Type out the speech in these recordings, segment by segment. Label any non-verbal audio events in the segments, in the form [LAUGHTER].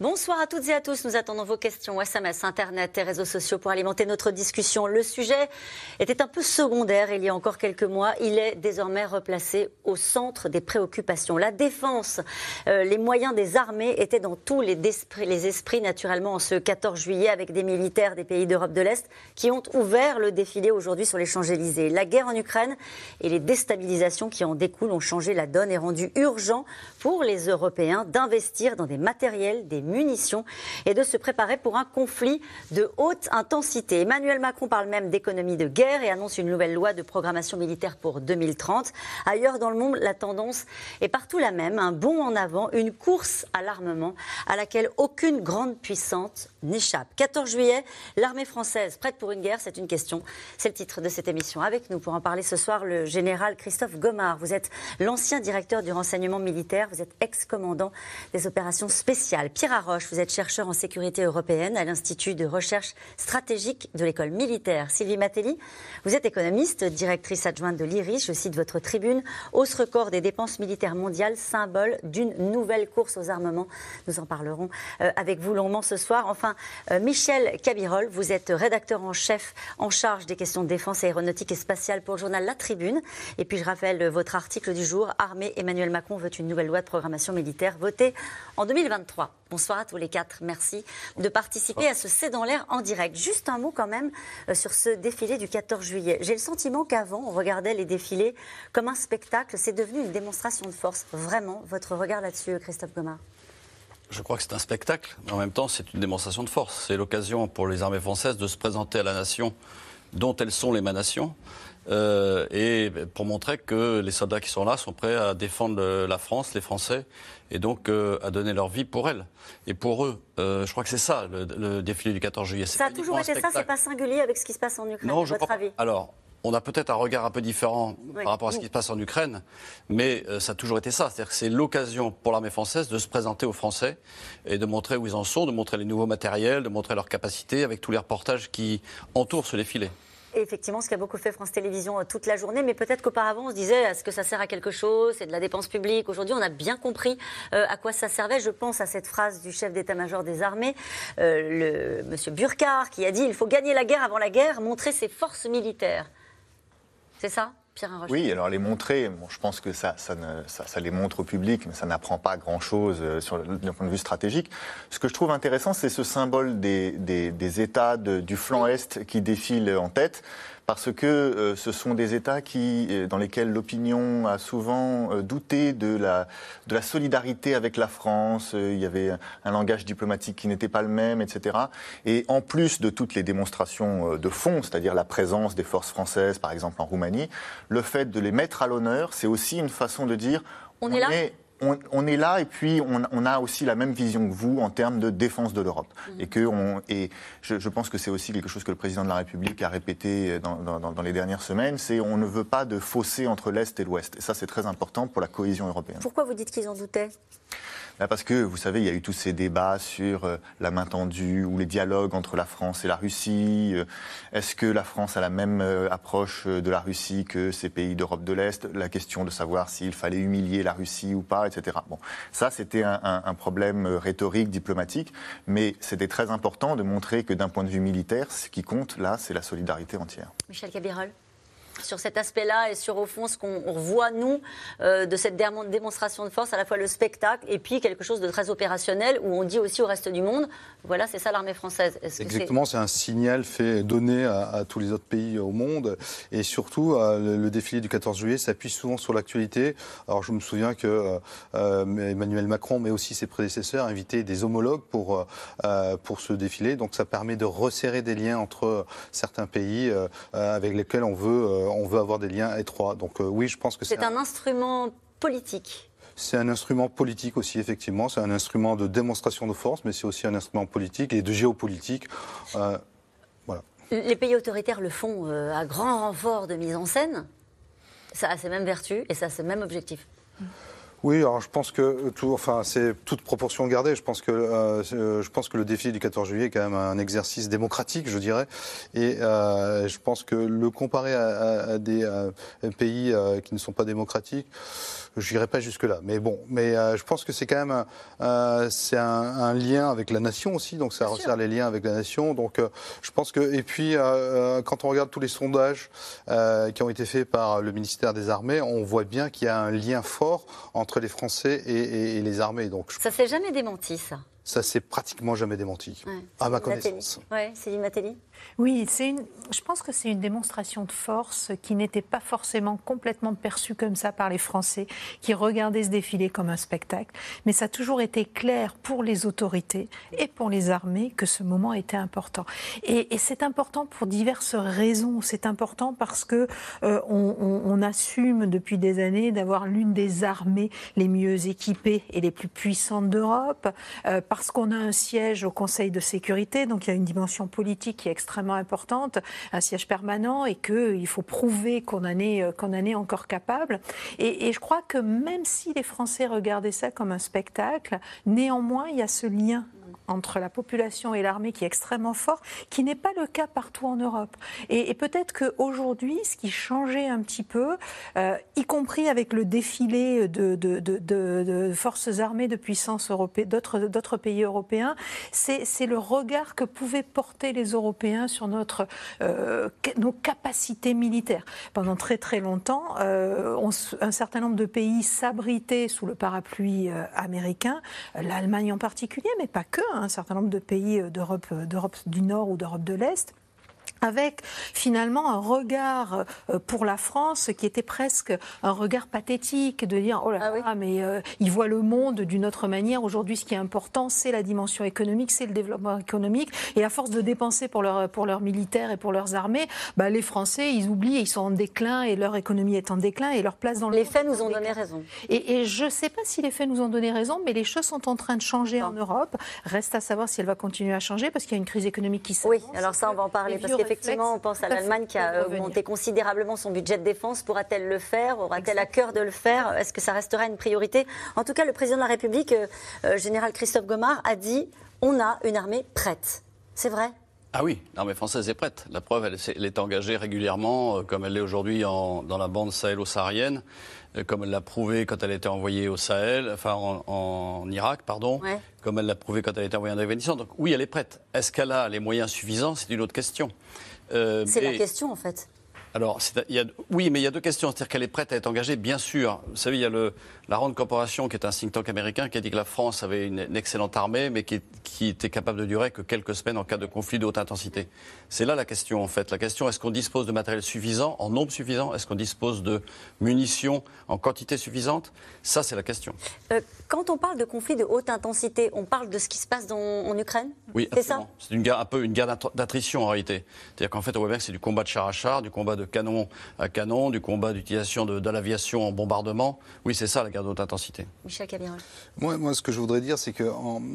Bonsoir à toutes et à tous. Nous attendons vos questions, SMS, Internet et réseaux sociaux pour alimenter notre discussion. Le sujet était un peu secondaire il y a encore quelques mois. Il est désormais replacé au centre des préoccupations. La défense, euh, les moyens des armées étaient dans tous les esprits, les esprits naturellement en ce 14 juillet avec des militaires des pays d'Europe de l'Est qui ont ouvert le défilé aujourd'hui sur les Champs-Élysées. La guerre en Ukraine et les déstabilisations qui en découlent ont changé la donne et rendu urgent pour les Européens d'investir dans des matériels, des munitions et de se préparer pour un conflit de haute intensité. Emmanuel Macron parle même d'économie de guerre et annonce une nouvelle loi de programmation militaire pour 2030. Ailleurs dans le monde, la tendance est partout la même, un bond en avant, une course à l'armement à laquelle aucune grande puissance n'échappe. 14 juillet, l'armée française prête pour une guerre, c'est une question. C'est le titre de cette émission. Avec nous pour en parler ce soir, le général Christophe Gomard. Vous êtes l'ancien directeur du renseignement militaire, vous êtes ex-commandant des opérations spéciales. Pierre Arroche, vous êtes chercheur en sécurité européenne à l'Institut de recherche stratégique de l'école militaire. Sylvie Matelli, vous êtes économiste, directrice adjointe de l'IRIS. Je cite votre tribune. Hausse record des dépenses militaires mondiales, symbole d'une nouvelle course aux armements. Nous en parlerons euh, avec vous longuement ce soir. Enfin, euh, Michel Cabirol, vous êtes rédacteur en chef en charge des questions de défense aéronautique et spatiale pour le journal La Tribune. Et puis je rappelle votre article du jour, Armée Emmanuel Macron veut une nouvelle loi de programmation militaire votée en 2023. Bonsoir à tous les quatre. Merci de participer à ce C'est dans l'air en direct. Juste un mot quand même euh, sur ce défilé du 14 juillet. J'ai le sentiment qu'avant, on regardait les défilés comme un spectacle. C'est devenu une démonstration de force. Vraiment, votre regard là-dessus, Christophe Gomard? Je crois que c'est un spectacle, mais en même temps, c'est une démonstration de force. C'est l'occasion pour les armées françaises de se présenter à la nation dont elles sont l'émanation, euh, et pour montrer que les soldats qui sont là sont prêts à défendre la France, les Français, et donc euh, à donner leur vie pour elle et pour eux. Euh, je crois que c'est ça le, défilé du 14 juillet. Ça a toujours été ça, c'est pas singulier avec ce qui se passe en Ukraine, non, à votre avis? Alors, on a peut-être un regard un peu différent par rapport à ce qui se passe en Ukraine, mais euh, ça a toujours été ça. C'est-à-dire que c'est l'occasion pour l'armée française de se présenter aux Français et de montrer où ils en sont, de montrer les nouveaux matériels, de montrer leurs capacités avec tous les reportages qui entourent ce défilé. Effectivement, ce qui a beaucoup fait France Télévisions euh, toute la journée, mais peut-être qu'auparavant on se disait est-ce que ça sert à quelque chose? C'est de la dépense publique. Aujourd'hui, on a bien compris euh, à quoi ça servait. Je pense à cette phrase du chef d'état-major des armées, le monsieur Burkhardt, qui a dit il faut gagner la guerre avant la guerre, montrer ses forces militaires. C'est ça? Oui, alors les montrer, je pense que ça, ça, les montre au public, mais ça n'apprend pas grand-chose euh, d'un point de vue stratégique. Ce que je trouve intéressant, c'est ce symbole des, des États du flanc Est qui défilent en tête parce que euh, ce sont des États qui, euh, dans lesquels l'opinion a souvent euh, douté de la, de la solidarité avec la France. il y avait un, langage diplomatique qui n'était pas le même, etc. Et en plus de toutes les démonstrations de fond, c'est-à-dire la présence des forces françaises, par exemple en Roumanie, le fait de les mettre à l'honneur, c'est aussi une façon de dire on, est là? On, est là et puis on, a aussi la même vision que vous en termes de défense de l'Europe. Mm. Et, que on, et je, pense que c'est aussi quelque chose que le président de la République a répété dans, dans les dernières semaines, c'est on ne veut pas de fossé entre l'Est et l'Ouest. Et ça, c'est très important pour la cohésion européenne. Pourquoi vous dites qu'ils en doutaient? Parce que, vous savez, il y a eu tous ces débats sur euh, la main tendue ou les dialogues entre la France et la Russie. Euh, est-ce que la France a la même euh, approche de la Russie que ces pays d'Europe de l'Est? La question de savoir s'il fallait humilier la Russie ou pas, etc. Bon, ça, c'était un, problème rhétorique, diplomatique, mais c'était très important de montrer que d'un point de vue militaire, ce qui compte, là, c'est la solidarité entière. Michel Cabirol sur cet aspect-là et sur, au fond, ce qu'on voit, nous, euh, de cette démonstration de force, à la fois le spectacle et puis quelque chose de très opérationnel où on dit aussi au reste du monde, voilà, c'est ça l'armée française. Exactement, c'est un signal fait, donné à, tous les autres pays au monde. Et surtout, euh, le, défilé du 14 juillet s'appuie souvent sur l'actualité. Alors, je me souviens que euh, Emmanuel Macron, mais aussi ses prédécesseurs, invitaient des homologues pour, pour ce défilé. Donc, ça permet de resserrer des liens entre certains pays avec lesquels on veut on veut avoir des liens étroits. Donc euh, oui, je pense que c'est un, instrument politique. C'est un instrument politique aussi, effectivement. C'est un instrument de démonstration de force, mais c'est aussi un instrument politique et de géopolitique. Euh, voilà. Les pays autoritaires le font euh, à grand renfort de mise en scène. Ça a ses mêmes vertus et ça a ses mêmes objectifs. Oui, alors je pense que tout, enfin, c'est toute proportion gardée. Je pense que euh, je pense que le défi du 14 juillet est quand même un exercice démocratique, je dirais, et euh, je pense que le comparer à, des euh, pays qui ne sont pas démocratiques, je n'irai pas jusque là. Mais bon, mais je pense que c'est quand même c'est un, lien avec la nation aussi, donc ça resserre les liens avec la nation. Donc je pense que et puis quand on regarde tous les sondages qui ont été faits par le ministère des Armées, on voit bien qu'il y a un lien fort entre les Français et, les armées. Donc, ça s'est jamais démenti, ça ça s'est pratiquement jamais démenti, à ma connaissance. Oui, Céline Matéli Oui, je pense que c'est une démonstration de force qui n'était pas forcément complètement perçue comme ça par les Français, qui regardaient ce défilé comme un spectacle. Mais ça a toujours été clair pour les autorités et pour les armées que ce moment était important. Et, c'est important pour diverses raisons. C'est important parce que euh, on, assume depuis des années d'avoir l'une des armées les mieux équipées et les plus puissantes d'Europe. Euh, parce qu'on a un siège au Conseil de sécurité, donc il y a une dimension politique qui est extrêmement importante, un siège permanent, et qu'il faut prouver qu'on en, est, qu'on en est encore capable. Et, et je crois que même si les Français regardaient ça comme un spectacle, néanmoins, il y a ce lien entre la population et l'armée qui est extrêmement fort, qui n'est pas le cas partout en Europe. Et, peut-être qu'aujourd'hui, ce qui changeait un petit peu, euh, y compris avec le défilé de, forces armées de puissance européenne, d'autres pays européens, c'est le regard que pouvaient porter les Européens sur notre, euh, nos capacités militaires. Pendant très très longtemps, euh, un certain nombre de pays s'abritaient sous le parapluie américain, l'Allemagne en particulier, mais pas que. Hein un certain nombre de pays euh, euh, d'Europe du Nord ou d'Europe de l'Est avec finalement un regard euh, pour la France qui était presque un regard pathétique de dire oh là ah mais euh, ils voient le monde d'une autre manière. Aujourd'hui ce qui est important c'est la dimension économique c'est le développement économique. Et à force de dépenser pour leurs pour leurs militaires et pour leurs armées bah, les Français ils oublient ils sont en déclin et leur économie est en déclin et leur place dans le les faits nous ont donné raison. Et, je ne sais pas si les faits nous ont donné raison mais les choses sont en train de changer en Europe. Reste à savoir si elle va continuer à changer parce qu'il y a une crise économique qui s'avance oui alors ça on va en parler parce Effectivement, on pense à l'Allemagne qui a augmenté considérablement son budget de défense. Pourra-t-elle le faire? Aura-t-elle à cœur de le faire? Est-ce que ça restera une priorité? En tout cas, le président de la République, euh, euh, général Christophe Gomard, a dit on a une armée prête. C'est vrai? Ah oui, l'armée française est prête. La preuve, elle, est engagée régulièrement, euh, comme elle l'est aujourd'hui dans la bande sahélo-saharienne. Euh, comme elle l'a prouvé quand elle a été envoyée au Sahel, enfin en, Irak, pardon, comme elle l'a prouvé quand elle a été envoyée en Afghanistan. Donc oui, elle est prête. Est-ce qu'elle a les moyens suffisants? C'est une autre question. Euh, c'est la question en fait. Alors, oui, mais il y a deux questions. C'est-à-dire qu'elle est prête à être engagée, bien sûr. Vous savez, il y a la Rand Corporation, qui est un think tank américain, qui a dit que la France avait une, excellente armée, mais qui, était capable de durer que quelques semaines en cas de conflit de haute intensité. C'est là la question, en fait. La question, est-ce qu'on dispose de matériel suffisant, en nombre suffisant? Est-ce qu'on dispose de munitions en quantité suffisante? Ça, c'est la question. Euh, quand on parle de conflit de haute intensité, on parle de ce qui se passe en Ukraine? Oui, c'est ça? C'est une guerre, un peu une guerre d'attrition, en réalité. C'est-à-dire qu'en fait, on voit bien que c'est du combat de char à char, du combat de canon à canon, du combat d'utilisation de, l'aviation en bombardement. Oui, c'est ça la guerre de haute intensité. Michel Cabiral. Moi, moi, ce que je voudrais dire, c'est que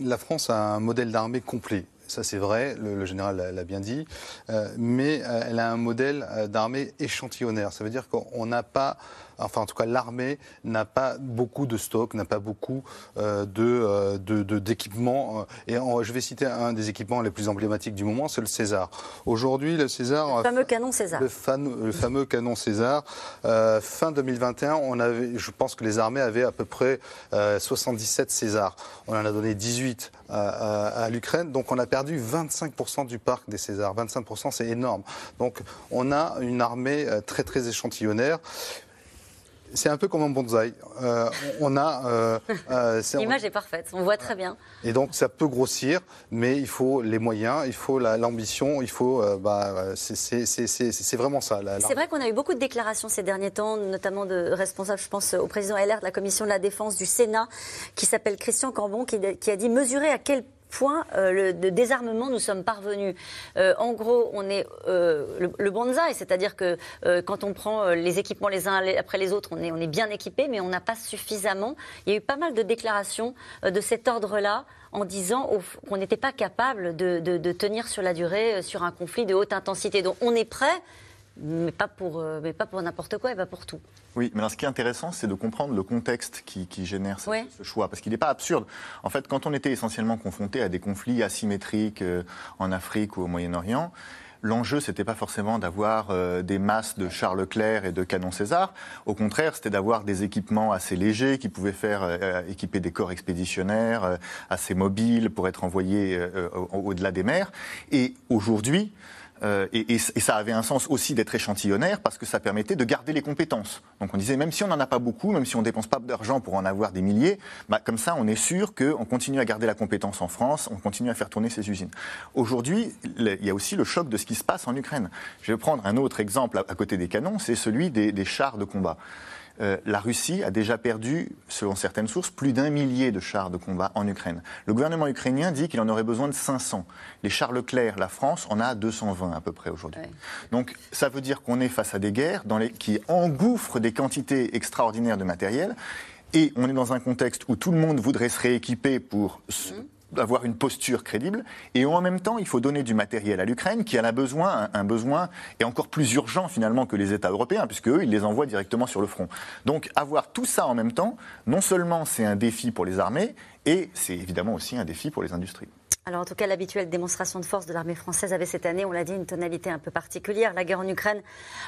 la France a un modèle d'armée complet. Ça, c'est vrai, le, général l'a bien dit. Euh, mais euh, elle a un modèle euh, d'armée échantillonnaire. Ça veut dire qu'on n'a pas enfin en tout cas l'armée n'a pas beaucoup de stock, n'a pas beaucoup euh, de, de, d'équipements. et je vais citer un des équipements les plus emblématiques du moment, c'est le César. Aujourd'hui, le César, le fameux canon César, le, le fameux canon César. fin 2021, on avait, je pense que les armées avaient à peu près 77 Césars. On en a donné 18 à, à l'Ukraine, donc on a perdu 25% du parc des Césars. 25%, c'est énorme. Donc on a une armée euh, très très échantillonnaire c'est un peu comme un bonsaï. Euh, on a. Euh, euh L'image est parfaite, on voit très bien. Et donc ça peut grossir, mais il faut les moyens, il faut l'ambition, il faut. Euh, bah, c'est vraiment ça. C'est vrai qu'on a eu beaucoup de déclarations ces derniers temps, notamment de responsables, je pense au président LR de la commission de la défense du Sénat, qui s'appelle Christian Cambon, qui, qui a dit mesurer à quel point euh, le, de désarmement nous sommes parvenus. Euh, en gros, on est euh, le, le bonsaï, c'est-à-dire que quand on prend les équipements les uns après les autres, on est, bien équipé, mais on n'a pas suffisamment. Il y a eu pas mal de déclarations de cet ordre-là en disant qu'on n'était pas capable de, de, tenir sur la durée sur un conflit de haute intensité. Donc on est prêt, mais pas pour, euh, mais pas pour n'importe quoi et pas pour tout. Oui, mais ce qui est intéressant, c'est de comprendre le contexte qui, génère ce, choix, parce qu'il n'est pas absurde. En fait, quand on était essentiellement confronté à des conflits asymétriques euh, en Afrique ou au Moyen-Orient, l'enjeu, c'était pas forcément d'avoir euh, des masses de Charles Leclerc et de canons César. Au contraire, c'était d'avoir des équipements assez légers qui pouvaient faire équiper des corps expéditionnaires assez mobiles pour être envoyés au-delà des mers. Et aujourd'hui, euh, et, ça avait un sens aussi d'être échantillonnaire parce que ça permettait de garder les compétences. Donc on disait, même si on n'en a pas beaucoup, même si on ne dépense pas d'argent pour en avoir des milliers, bah, comme ça on est sûr qu'on continue à garder la compétence en France, on continue à faire tourner ces usines. Aujourd'hui, il y a aussi le choc de ce qui se passe en Ukraine. Je vais prendre un autre exemple à, côté des canons, c'est celui des chars de combat. Euh, la Russie a déjà perdu, selon certaines sources, plus d'un millier de chars de combat en Ukraine. Le gouvernement ukrainien dit qu'il en aurait besoin de 500. Les chars Leclerc, la France, en a 220 à peu près aujourd'hui. Donc ça veut dire qu'on est face à des guerres qui engouffrent des quantités extraordinaires de matériel. Et on est dans un contexte où tout le monde voudrait se rééquiper pour mmh avoir une posture crédible. Et en même temps, il faut donner du matériel à l'Ukraine qui en a besoin, un, besoin et encore plus urgent finalement que les États européens, puisque eux, ils les envoient directement sur le front. Donc avoir tout ça en même temps, non seulement c'est un défi pour les armées, et c'est évidemment aussi un défi pour les industries. Alors en tout cas, l'habituelle démonstration de force de l'armée française avait cette année, on l'a dit, une tonalité un peu particulière. La guerre en Ukraine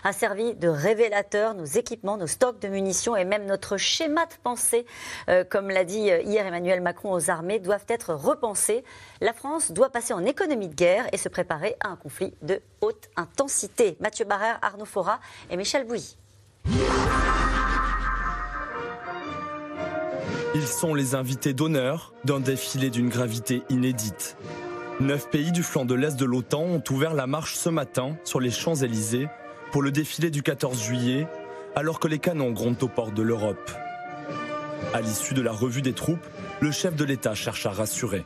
a servi de révélateur. Nos équipements, nos stocks de munitions et même notre schéma de pensée, euh, comme l'a dit euh, hier Emmanuel Macron aux armées, doivent être repensés. La France doit passer en économie de guerre et se préparer à un conflit de haute intensité. Mathieu Barrère, Arnaud Fora et Michel Bouilly. Ils sont les invités d'honneur d'un défilé d'une gravité inédite. Neuf pays du flanc de l'Est de l'OTAN ont ouvert la marche ce matin sur les Champs-Élysées pour le défilé du 14 juillet, alors que les canons grondent aux portes de l'Europe. À l'issue de la revue des troupes, le chef de l'État cherche à rassurer.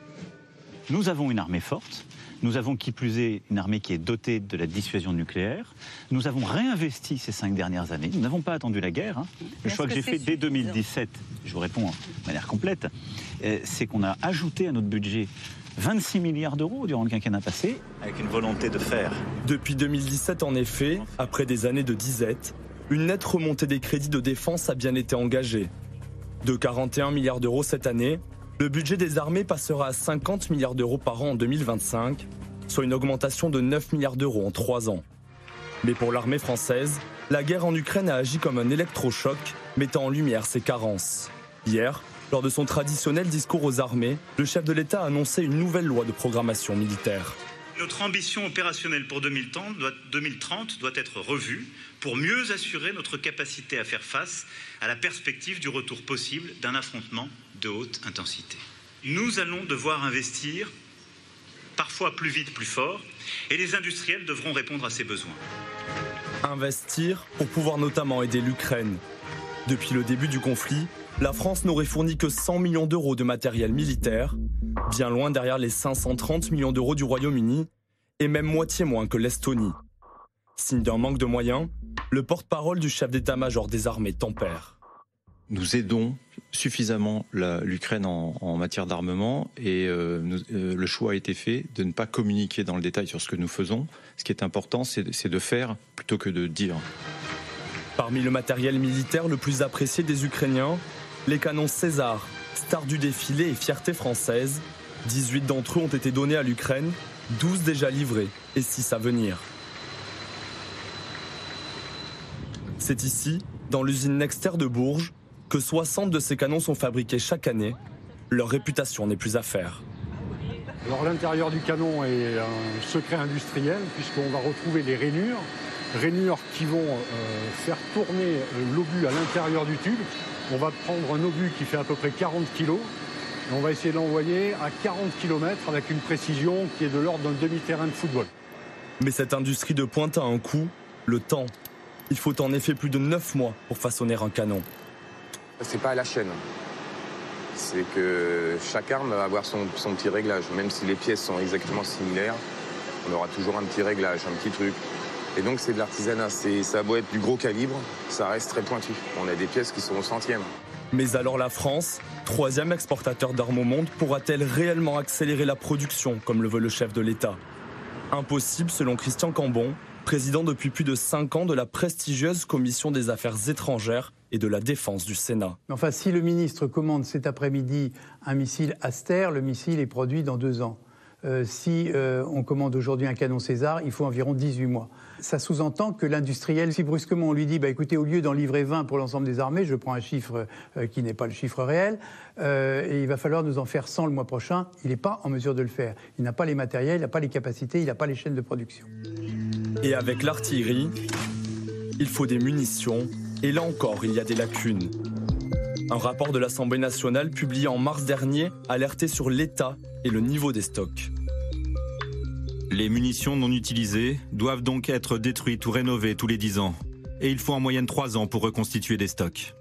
Nous avons une armée forte, nous avons qui plus est une armée qui est dotée de la dissuasion nucléaire. Nous avons réinvesti ces cinq dernières années. Nous n'avons pas attendu la guerre. Hein. Le choix que, j'ai fait dès 2017, je vous réponds de manière complète, euh, c'est qu'on a ajouté à notre budget 26 milliards d'euros durant le quinquennat passé, avec une volonté de faire. Depuis 2017, en effet, après des années de disette, une nette remontée des crédits de défense a bien été engagée. De 41 milliards d'euros cette année, le budget des armées passera à 50 milliards d'euros par an en 2025, soit une augmentation de 9 milliards d'euros en 3 ans. Mais pour l'armée française, la guerre en Ukraine a agi comme un électrochoc, mettant en lumière ses carences. Hier, lors de son traditionnel discours aux armées, le chef de l'État a annoncé une nouvelle loi de programmation militaire. Notre ambition opérationnelle pour 2030 doit, 2030 doit être revue pour mieux assurer notre capacité à faire face à la perspective du retour possible d'un affrontement de haute intensité. Nous allons devoir investir parfois plus vite, plus fort, et les industriels devront répondre à ces besoins. Investir pour pouvoir notamment aider l'Ukraine. Depuis le début du conflit, la France n'aurait fourni que 100 millions d'euros de matériel militaire, bien loin derrière les 530 millions d'euros du Royaume-Uni, et même moitié moins que l'Estonie. Signe d'un manque de moyens, le porte-parole du chef d'état-major des armées tempère nous aidons suffisamment l'Ukraine en, matière d'armement et euh, euh, le choix a été fait de ne pas communiquer dans le détail sur ce que nous faisons. Ce qui est important, c'est de faire plutôt que de dire. Parmi le matériel militaire le plus apprécié des Ukrainiens, les canons César, star du défilé et fierté française. 18 d'entre eux ont été donnés à l'Ukraine, 12 déjà livrés et 6 à venir. C'est ici, dans l'usine Nexter de Bourges, que 60 de ces canons sont fabriqués chaque année. Leur réputation n'est plus à faire. Alors l'intérieur du canon est un secret industriel puisqu'on va retrouver les rainures, rainures qui vont euh, faire tourner euh, l'obus à l'intérieur du tube. On va prendre un obus qui fait à peu près 40 kg et on va essayer de l'envoyer à 40 km avec une précision qui est de l'ordre d'un demi-terrain de football. Mais cette industrie de pointe a un coût, le temps. Il faut en effet plus de 9 mois pour façonner un canon. C'est pas à la chaîne. C'est que chaque arme va avoir son, petit réglage. Même si les pièces sont exactement similaires, on aura toujours un petit réglage, un petit truc. Et donc c'est de l'artisanat. Ça beau être du gros calibre, ça reste très pointu. On a des pièces qui sont au centième. Mais alors la France, troisième exportateur d'armes au monde, pourra-t-elle réellement accélérer la production comme le veut le chef de l'État? Impossible selon Christian Cambon, président depuis plus de cinq ans de la prestigieuse Commission des affaires étrangères et de la défense du Sénat. Enfin, si le ministre commande cet après-midi un missile Aster, le missile est produit dans deux ans. Euh, si euh, on commande aujourd'hui un canon César, il faut environ 18 mois. Ça sous-entend que l'industriel, si brusquement on lui dit, bah, écoutez, au lieu d'en livrer 20 pour l'ensemble des armées, je prends un chiffre euh, qui n'est pas le chiffre réel, et il va falloir nous en faire 100 le mois prochain, il n'est pas en mesure de le faire. Il n'a pas les matériels, il n'a pas les capacités, il n'a pas les chaînes de production. Et avec l'artillerie, il faut des munitions, et là encore, il y a des lacunes. Un rapport de l'Assemblée nationale publié en mars dernier alertait sur l'état et le niveau des stocks. Les munitions non utilisées doivent donc être détruites ou rénovées tous les 10 ans. Et il faut en moyenne 3 ans pour reconstituer des stocks.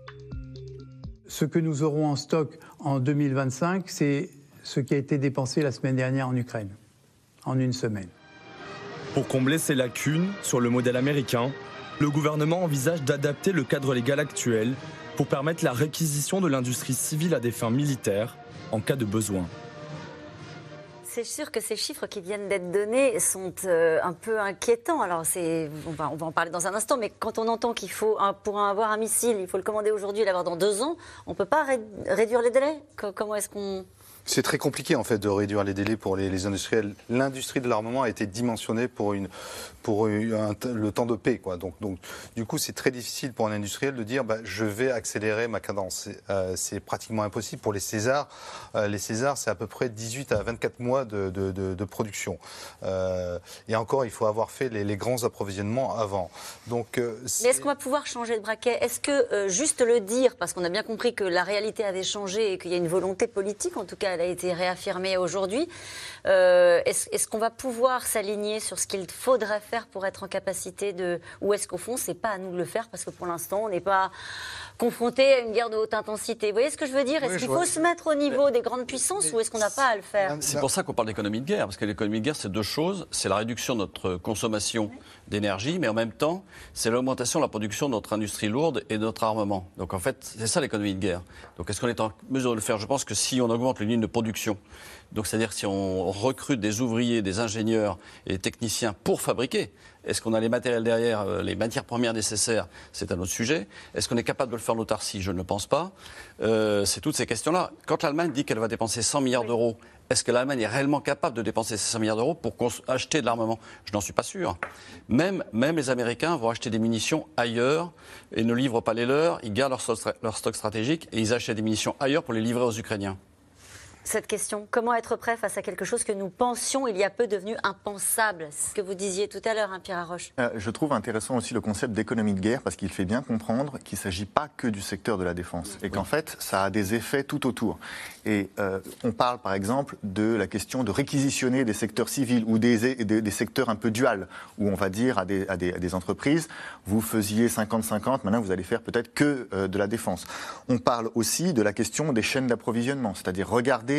Ce que nous aurons en stock en 2025, c'est ce qui a été dépensé la semaine dernière en Ukraine, en une semaine. Pour combler ces lacunes sur le modèle américain, le gouvernement envisage d'adapter le cadre légal actuel pour permettre la réquisition de l'industrie civile à des fins militaires en cas de besoin c'est sûr que ces chiffres qui viennent d'être donnés sont euh, un peu inquiétants. Alors, on va, on va en parler dans un instant, mais quand on entend qu'il faut, pour avoir un missile, il faut le commander aujourd'hui et l'avoir dans deux ans, on ne peut pas réduire les délais? Comment est-ce qu'on? C'est très compliqué en fait de réduire les délais pour les, industriels. L'industrie de l'armement a été dimensionnée pour, une, pour le temps de paix. Donc, du coup, c'est très difficile pour un industriel de dire bah, je vais accélérer ma cadence. C'est euh, pratiquement impossible. Pour les Césars, euh, les Césars, c'est à peu près 18 à 24 mois de, production. Euh, et encore, il faut avoir fait les, grands approvisionnements avant. Donc, Mais est-ce qu'on va pouvoir changer de braquet? Est-ce que juste le dire, parce qu'on a bien compris que la réalité avait changé et qu'il y a une volonté politique, en tout cas elle a été réaffirmée aujourd'hui. Euh, est-ce qu'on va pouvoir s'aligner sur ce qu'il faudrait faire? Pour être en capacité de... Ou est-ce qu'au fond, c'est pas à nous de le faire parce que pour l'instant, on n'est pas confronté à une guerre de haute intensité. Vous voyez ce que je veux dire? Est-ce qu'il faut se mettre au niveau des grandes puissances ou est-ce qu'on n'a pas à le faire? C'est pour ça qu'on parle d'économie de guerre, parce que l'économie de guerre, c'est deux choses. C'est la réduction de notre consommation d'énergie, mais en même temps, c'est l'augmentation de la production de notre industrie lourde et de notre armement. Donc en fait, c'est ça l'économie de guerre. Donc est-ce qu'on est en mesure de le faire? Je pense que si on augmente les lignes de production, donc c'est-à-dire si on recrute des ouvriers, des ingénieurs et des techniciens pour fabriquer, est-ce qu'on a les matériels derrière, euh, les matières premières nécessaires? C'est un autre sujet. Est-ce qu'on est capable de le faire en autarcie? Je ne le pense pas. Euh, c'est toutes ces questions-là. Quand l'Allemagne dit qu'elle va dépenser 100 milliards d'euros, est-ce que l'Allemagne est réellement capable de dépenser ces 100 milliards d'euros pour acheter de l'armement? Je n'en suis pas sûr. Même, même les Américains vont acheter des munitions ailleurs et ne livrent pas les leurs. Ils gardent leur leur stock stratégique et ils achètent des munitions ailleurs pour les livrer aux Ukrainiens cette question Comment être prêt face à quelque chose que nous pensions il y a peu devenu impensable? Ce que vous disiez tout à l'heure, hein, Pierre Arroche. Euh, je trouve intéressant aussi le concept d'économie de guerre parce qu'il fait bien comprendre qu'il ne s'agit pas que du secteur de la défense et qu'en fait, ça a des effets tout autour. Et euh, on parle par exemple de la question de réquisitionner des secteurs civils ou des, des, secteurs un peu duals, où on va dire à des, à des entreprises, vous faisiez 50-50, maintenant vous allez faire peut-être que euh, de la défense. On parle aussi de la question des chaînes d'approvisionnement, c'est-à-dire regarder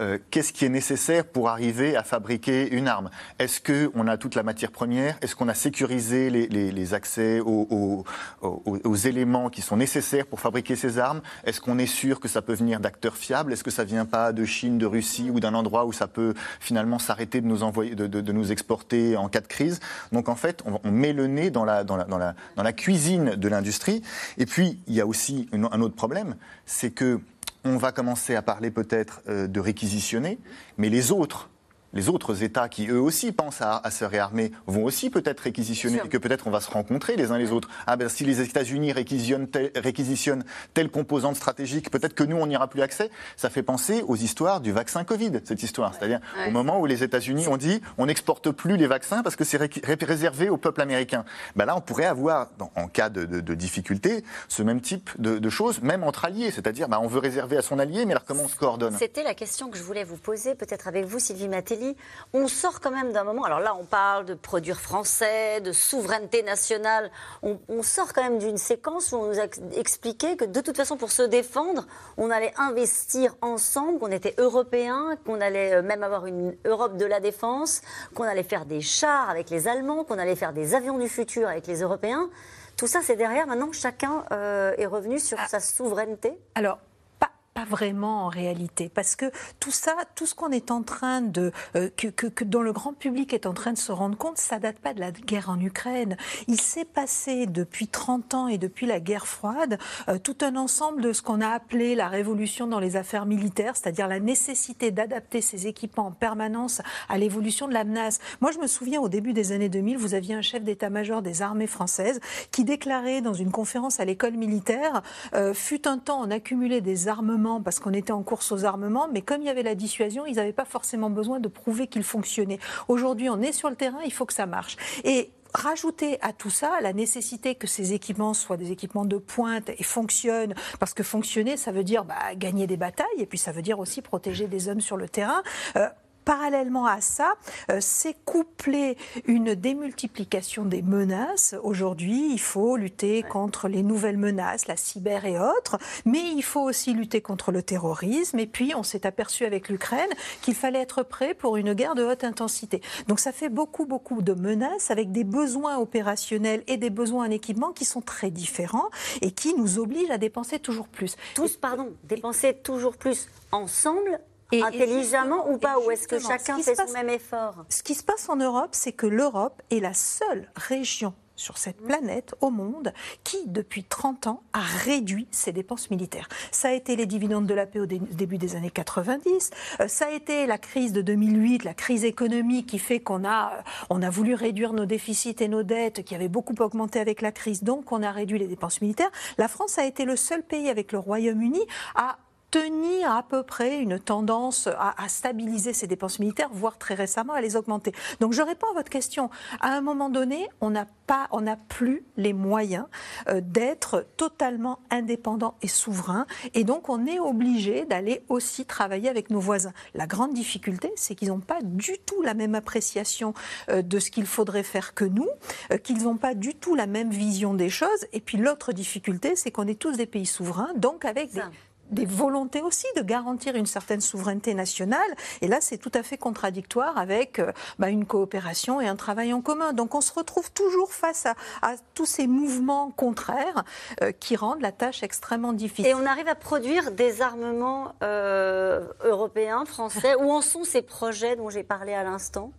euh, qu'est-ce qui est nécessaire pour arriver à fabriquer une arme? Est-ce qu'on a toute la matière première? Est-ce qu'on a sécurisé les, accès aux, éléments qui sont nécessaires pour fabriquer ces armes? Est-ce qu'on est sûr que ça peut venir d'acteurs fiables? Est-ce que ça ne vient pas de Chine, de Russie ou d'un endroit où ça peut finalement s'arrêter de nous, envoyer, de, nous exporter en cas de crise? Donc en fait, on, met le nez dans la, dans la, cuisine de l'industrie. Et puis, il y a aussi un autre problème, c'est que on va commencer à parler peut-être euh, de réquisitionner, mais les autres les autres États qui eux aussi pensent à, se réarmer vont aussi peut-être réquisitionner et que peut-être on va se rencontrer les uns les autres. Ah ben si les États-Unis réquisitionnent, réquisitionnent telle composante stratégique, peut-être que nous on n'y aura plus accès. Ça fait penser aux histoires du vaccin Covid, cette histoire. C'est-à-dire au moment où les États-Unis ont dit on n'exporte plus les vaccins parce que c'est réservé au peuple américain. Ben là on pourrait avoir, en cas de, difficulté, ce même type de, choses, même entre alliés. C'est-à-dire ben, on veut réserver à son allié, mais alors comment on se coordonne? C'était la question que je voulais vous poser, peut-être avec vous Sylvie On sort quand même d'un moment. Alors là, on parle de produire français, de souveraineté nationale. On, sort quand même d'une séquence où on nous a expliqué que de toute façon, pour se défendre, on allait investir ensemble, qu'on était européens, qu'on allait euh, même avoir une Europe de la défense, qu'on allait faire des chars avec les Allemands, qu'on allait faire des avions du futur avec les Européens. Tout ça, c'est derrière. Maintenant, chacun euh, est revenu sur ah. sa souveraineté? Alors, pas vraiment en réalité, parce que tout ça, tout ce qu'on est en train de, euh, que, que, dont le grand public est en train de se rendre compte, ça date pas de la guerre en Ukraine. Il s'est passé depuis 30 ans et depuis la guerre froide euh, tout un ensemble de ce qu'on a appelé la révolution dans les affaires militaires, c'est-à-dire la nécessité d'adapter ces équipements en permanence à l'évolution de la menace. Moi, je me souviens au début des années 2000, vous aviez un chef d'état-major des armées françaises qui déclarait dans une conférence à l'école militaire, euh, fut un temps on accumulait des armements parce qu'on était en course aux armements, mais comme il y avait la dissuasion, ils n'avaient pas forcément besoin de prouver qu'ils fonctionnaient. Aujourd'hui, on est sur le terrain, il faut que ça marche. Et rajouter à tout ça la nécessité que ces équipements soient des équipements de pointe et fonctionnent, parce que fonctionner, ça veut dire bah, gagner des batailles, et puis ça veut dire aussi protéger des hommes sur le terrain. Euh, parallèlement à ça, euh, c'est couplé une démultiplication des menaces. Aujourd'hui, il faut lutter contre les nouvelles menaces, la cyber et autres, mais il faut aussi lutter contre le terrorisme. Et puis, on s'est aperçu avec l'Ukraine qu'il fallait être prêt pour une guerre de haute intensité. Donc, ça fait beaucoup, beaucoup de menaces avec des besoins opérationnels et des besoins en équipement qui sont très différents et qui nous obligent à dépenser toujours plus. Tous, pardon, dépenser toujours plus ensemble intelligemment ou pas Ou est-ce que chacun fait son même effort Ce qui se passe en Europe, c'est que l'Europe est la seule région sur cette mm. planète, au monde, qui, depuis 30 ans, a réduit ses dépenses militaires. Ça a été les dividendes de la paix au début des années 90, euh, ça a été la crise de 2008, la crise économique qui fait qu'on a, euh, on a voulu réduire nos déficits et nos dettes, qui avaient beaucoup augmenté avec la crise, donc on a réduit les dépenses militaires. La France a été le seul pays avec le Royaume-Uni à tenir à peu près une tendance à, stabiliser ses dépenses militaires, voire très récemment à les augmenter. Donc je réponds à votre question. À un moment donné, on n'a pas, on n'a plus les moyens euh, d'être totalement indépendant et souverain, et donc on est obligé d'aller aussi travailler avec nos voisins. La grande difficulté, c'est qu'ils n'ont pas du tout la même appréciation euh, de ce qu'il faudrait faire que nous, euh, qu'ils n'ont pas du tout la même vision des choses. Et puis l'autre difficulté, c'est qu'on est tous des pays souverains, donc avec des des volontés aussi de garantir une certaine souveraineté nationale. Et là, c'est tout à fait contradictoire avec euh, bah, une coopération et un travail en commun. Donc on se retrouve toujours face à, tous ces mouvements contraires euh, qui rendent la tâche extrêmement difficile. Et on arrive à produire des armements euh, européens, français. Où en sont ces projets dont j'ai parlé à l'instant?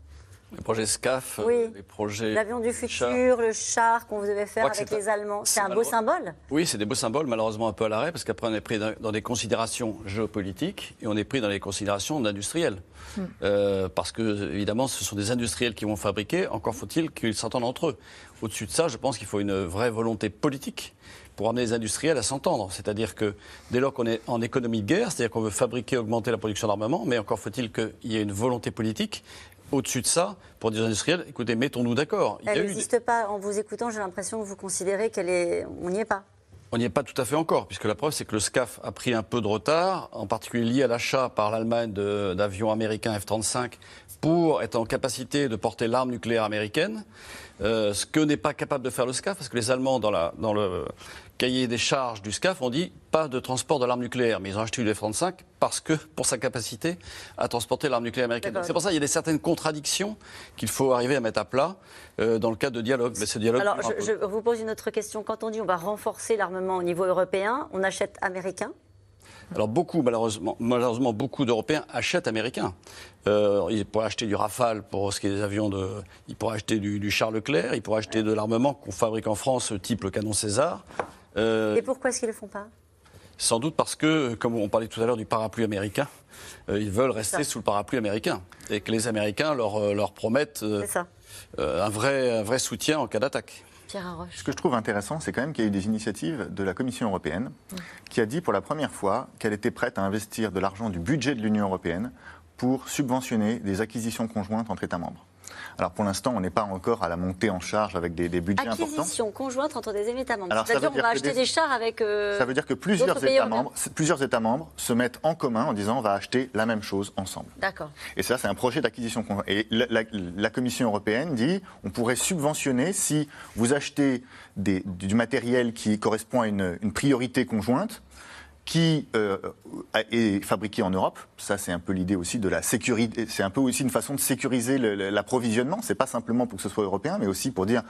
Les projets SCAF, euh, les projets. L'avion du futur, le char qu'on devait faire avec les Allemands. C'est un beau symbole Oui, c'est des beaux symboles, malheureusement un peu à l'arrêt, parce qu'après on est pris dans des considérations géopolitiques et on est pris dans les considérations industrielles. Hmm. Euh, parce que, évidemment, ce sont des industriels qui vont fabriquer, encore faut-il qu'ils s'entendent entre eux. Au-dessus de ça, je pense qu'il faut une vraie volonté politique pour amener les industriels à s'entendre. C'est-à-dire que dès lors qu'on est en économie de guerre, c'est-à-dire qu'on veut fabriquer, augmenter la production d'armement, mais encore faut-il qu'il y ait une volonté politique au-dessus de ça, pour des industriels, écoutez, mettons-nous d'accord. Elle n'existe pas. En vous écoutant, j'ai l'impression que vous considérez qu'elle est. On n'y est pas. On n'y est pas tout à fait encore, puisque la preuve, c'est que le SCAF a pris un peu de retard, en particulier lié à l'achat par l'Allemagne d'avions américains F-35 pour être en capacité de porter l'arme nucléaire américaine. Euh, ce que n'est pas capable de faire le SCAF, parce que les Allemands, dans, la, dans le cahier des charges du SCAF, ont dit pas de transport de l'arme nucléaire. Mais ils ont acheté le F-35 parce que, pour sa capacité à transporter l'arme nucléaire américaine. C'est pour ça qu'il y a des certaines contradictions qu'il faut arriver à mettre à plat euh, dans le cadre de dialogue. Mais ce dialogue. Alors, je, je, vous pose une autre question. Quand on dit on va renforcer l'armement au niveau européen, on achète américain? Alors beaucoup, malheureusement, malheureusement beaucoup d'Européens achètent américains. Euh, ils pourraient acheter du Rafale pour ce qui est des avions de. Ils pourraient acheter du, du Charles Leclerc, ils pourraient acheter de l'armement qu'on fabrique en France, type le canon César. Euh, Et pourquoi est-ce qu'ils ne le font pas? Sans doute parce que, comme on parlait tout à l'heure du parapluie américain, euh, ils veulent rester sous le parapluie américain. Et que les Américains leur, euh, leur promettent un, vrai, un vrai soutien en cas d'attaque. Ce que je trouve intéressant, c'est quand même qu'il y a eu des initiatives de la Commission européenne qui a dit pour la première fois qu'elle était prête à investir de l'argent du budget de l'Union européenne pour subventionner des acquisitions conjointes entre États membres. Alors pour l'instant, on n'est pas encore à la montée en charge avec des, budgets importants. Acquisition conjointe entre des États membres. C'est-à-dire qu'on va acheter des... chars avec. Euh, ça veut dire que plusieurs États, membres, plusieurs États membres se mettent en commun en disant on va acheter la même chose ensemble. D'accord. Et ça, c'est un projet d'acquisition conjointe. Et la, Commission européenne dit on pourrait subventionner si vous achetez du matériel qui correspond à une priorité conjointe qui euh, est fabriqué en Europe. Ça, c'est un peu l'idée aussi de la sécurité. C'est un peu aussi une façon de sécuriser l'approvisionnement. C'est pas simplement pour que ce soit européen, mais aussi pour dire,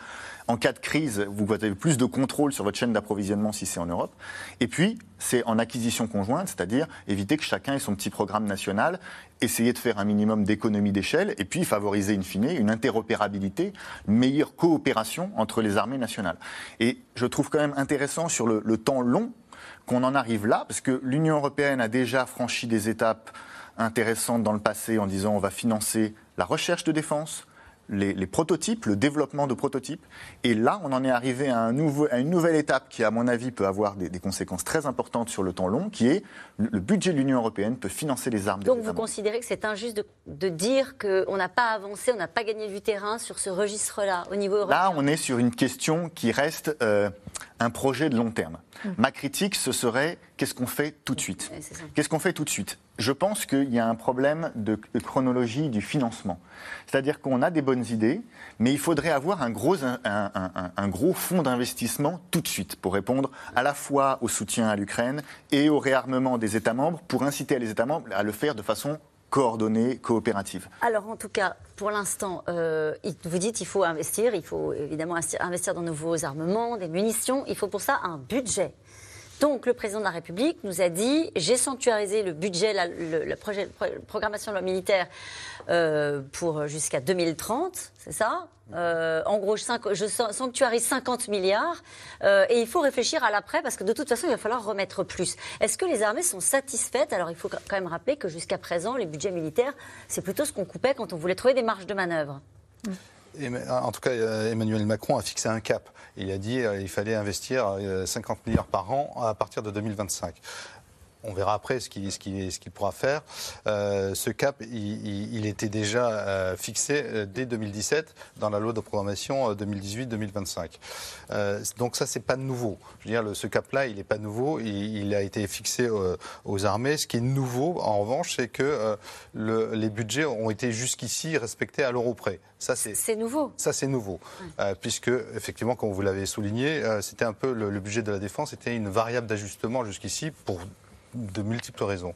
en cas de crise, vous avez plus de contrôle sur votre chaîne d'approvisionnement si c'est en Europe. Et puis, c'est en acquisition conjointe, c'est-à-dire éviter que chacun ait son petit programme national, essayer de faire un minimum d'économie d'échelle, et puis favoriser, in fine, une interopérabilité, une meilleure coopération entre les armées nationales. Et je trouve quand même intéressant sur le, le temps long qu'on en arrive là, parce que l'Union européenne a déjà franchi des étapes intéressantes dans le passé en disant on va financer la recherche de défense, les, prototypes, le développement de prototypes. Et là, on en est arrivé à, un nouveau, à une nouvelle étape qui, à mon avis, peut avoir des, conséquences très importantes sur le temps long, qui est le, budget de l'Union européenne peut financer les armes. Donc vous considérez que c'est injuste de, dire qu'on n'a pas avancé, on n'a pas gagné du terrain sur ce registre-là au niveau européen Là, on est sur une question qui reste euh, un projet de long terme. Mmh. Ma critique, ce serait qu'est-ce qu'on fait tout de suite? Qu'est-ce qu'on fait tout de suite? Je pense qu'il y a un problème de, chronologie du financement. C'est-à-dire qu'on a des bonnes idées, mais il faudrait avoir un gros, fonds d'investissement tout de suite pour répondre à la fois au soutien à l'Ukraine et au réarmement des États membres, pour inciter les États membres à le faire de façon coordonnée, coopérative. Alors en tout cas, pour l'instant, euh, vous dites qu'il faut investir, il faut évidemment investir dans nouveaux armements, des munitions, il faut pour ça un budget. Donc le président de la République nous a dit j'ai sanctuarisé le budget, la, le, projet, programmation militaire euh, pour jusqu'à 2030, c'est ça? Euh, En gros, je, sanctuarise 50 milliards euh, et il faut réfléchir à l'après parce que de toute façon, il va falloir remettre plus. Est-ce que les armées sont satisfaites? Alors il faut quand même rappeler que jusqu'à présent, les budgets militaires, c'est plutôt ce qu'on coupait quand on voulait trouver des marges de manœuvre. En tout cas, Emmanuel Macron a fixé un cap. Il a dit qu'il euh, fallait investir 50 euh, milliards par an à partir de 2025 on verra après ce qu'il pourra faire. Euh, ce cap, il, était déjà fixé dès 2017 dans la loi de programmation 2018-2025. donc ça, c'est pas nouveau. Je veux dire, ce cap-là, il n'est pas nouveau. Il, a été fixé aux armées. Ce qui est nouveau, en revanche, c'est que les budgets ont été jusqu'ici respectés à l'euro près. Ça, c'est nouveau. Ça, c'est nouveau. Euh, puisque, effectivement, comme vous l'avez souligné, euh, c'était un peu le, budget de la défense, était une variable d'ajustement jusqu'ici pour de multiples raisons.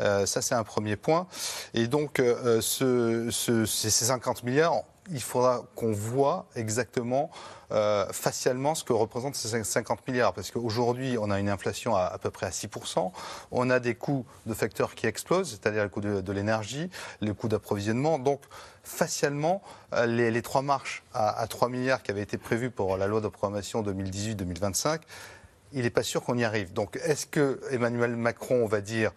Euh, ça, c'est un premier point. Et donc, ce, ces 50 milliards, il faudra qu'on voit exactement euh, facialement ce que représentent ces 50 milliards. Parce qu'aujourd'hui, on a une inflation à, à peu près à 6%. On a des coûts de facteurs qui explosent, c'est-à-dire le coût de, l'énergie, le coût d'approvisionnement. Donc, facialement, euh, les, trois marches à, 3 milliards qui avaient été prévues pour la loi de programmation 2018-2025, il n'est pas sûr qu'on y arrive. Donc, est-ce que Emmanuel Macron va dire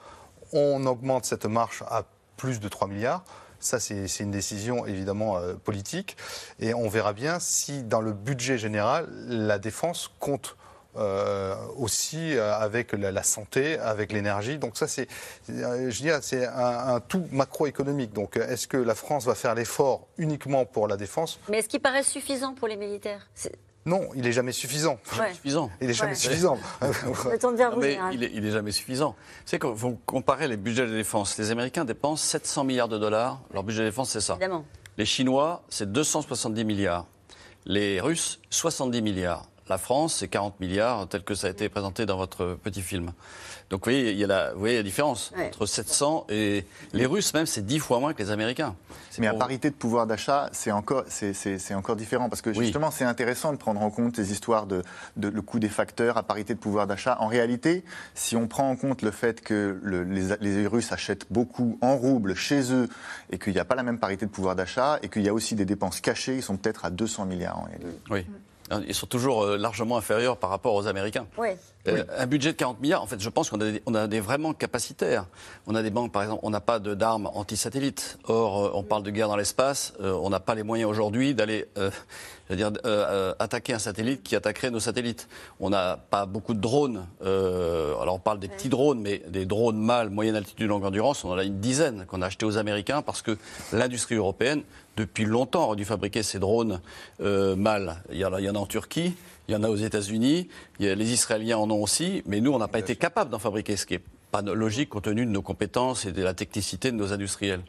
on augmente cette marche à plus de 3 milliards? Ça, c'est une décision évidemment euh, politique. Et on verra bien si dans le budget général, la défense compte. Euh, aussi euh, avec la, santé, avec l'énergie. Donc ça, c'est, un, un, tout macroéconomique. Donc est-ce que la France va faire l'effort uniquement pour la défense? Mais est-ce qu'il paraît suffisant pour les militaires? Non, il n'est jamais suffisant. suffisant. Il n'est jamais suffisant. mais il, est, il est jamais suffisant. C'est quand vous comparez les budgets de défense, les Américains dépensent 700 milliards de dollars. Leur budget de défense, c'est ça. Évidemment. Les Chinois, c'est 270 milliards. Les Russes, 70 milliards. La France, c'est 40 milliards, tel que ça a été présenté dans votre petit film. Donc vous voyez, il y a la, vous voyez la différence entre 700 et les Russes même, c'est 10 fois moins que les Américains. Mais à parité de pouvoir d'achat, c'est encore, c'est, encore différent parce que justement, c'est intéressant de prendre en compte les histoires de, de, le coût des facteurs à parité de pouvoir d'achat. En réalité, si on prend en compte le fait que les, les, Russes achètent beaucoup en roubles chez eux et qu'il n'y a pas la même parité de pouvoir d'achat et qu'il y a aussi des dépenses cachées, ils sont peut-être à 200 milliards en réalité. Oui. Ils sont toujours euh, largement inférieurs par rapport aux Américains. Euh, un budget de 40 milliards, en fait, je pense qu'on a, des, on a des vraiment capacitaires. On a des banques, par exemple, on n'a pas d'armes anti-satellites. Or, euh, on parle de guerre dans l'espace. on n'a pas les moyens aujourd'hui d'aller dire attaquer un satellite qui attaquerait nos satellites. On n'a pas beaucoup de drones. alors, on parle des petits drones, mais des drones mâles, moyenne altitude, longue endurance, on en a une dizaine qu'on a acheté aux Américains parce que l'industrie européenne depuis longtemps aurait dû fabriquer ces drones euh, mâles. Il y, en a, il y en a en Turquie, il y en a aux États-Unis, les Israéliens en ont aussi, mais nous, on n'a pas été capable d'en fabriquer, ce qui est pas logique compte tenu de nos compétences et de la technicité de nos industriels.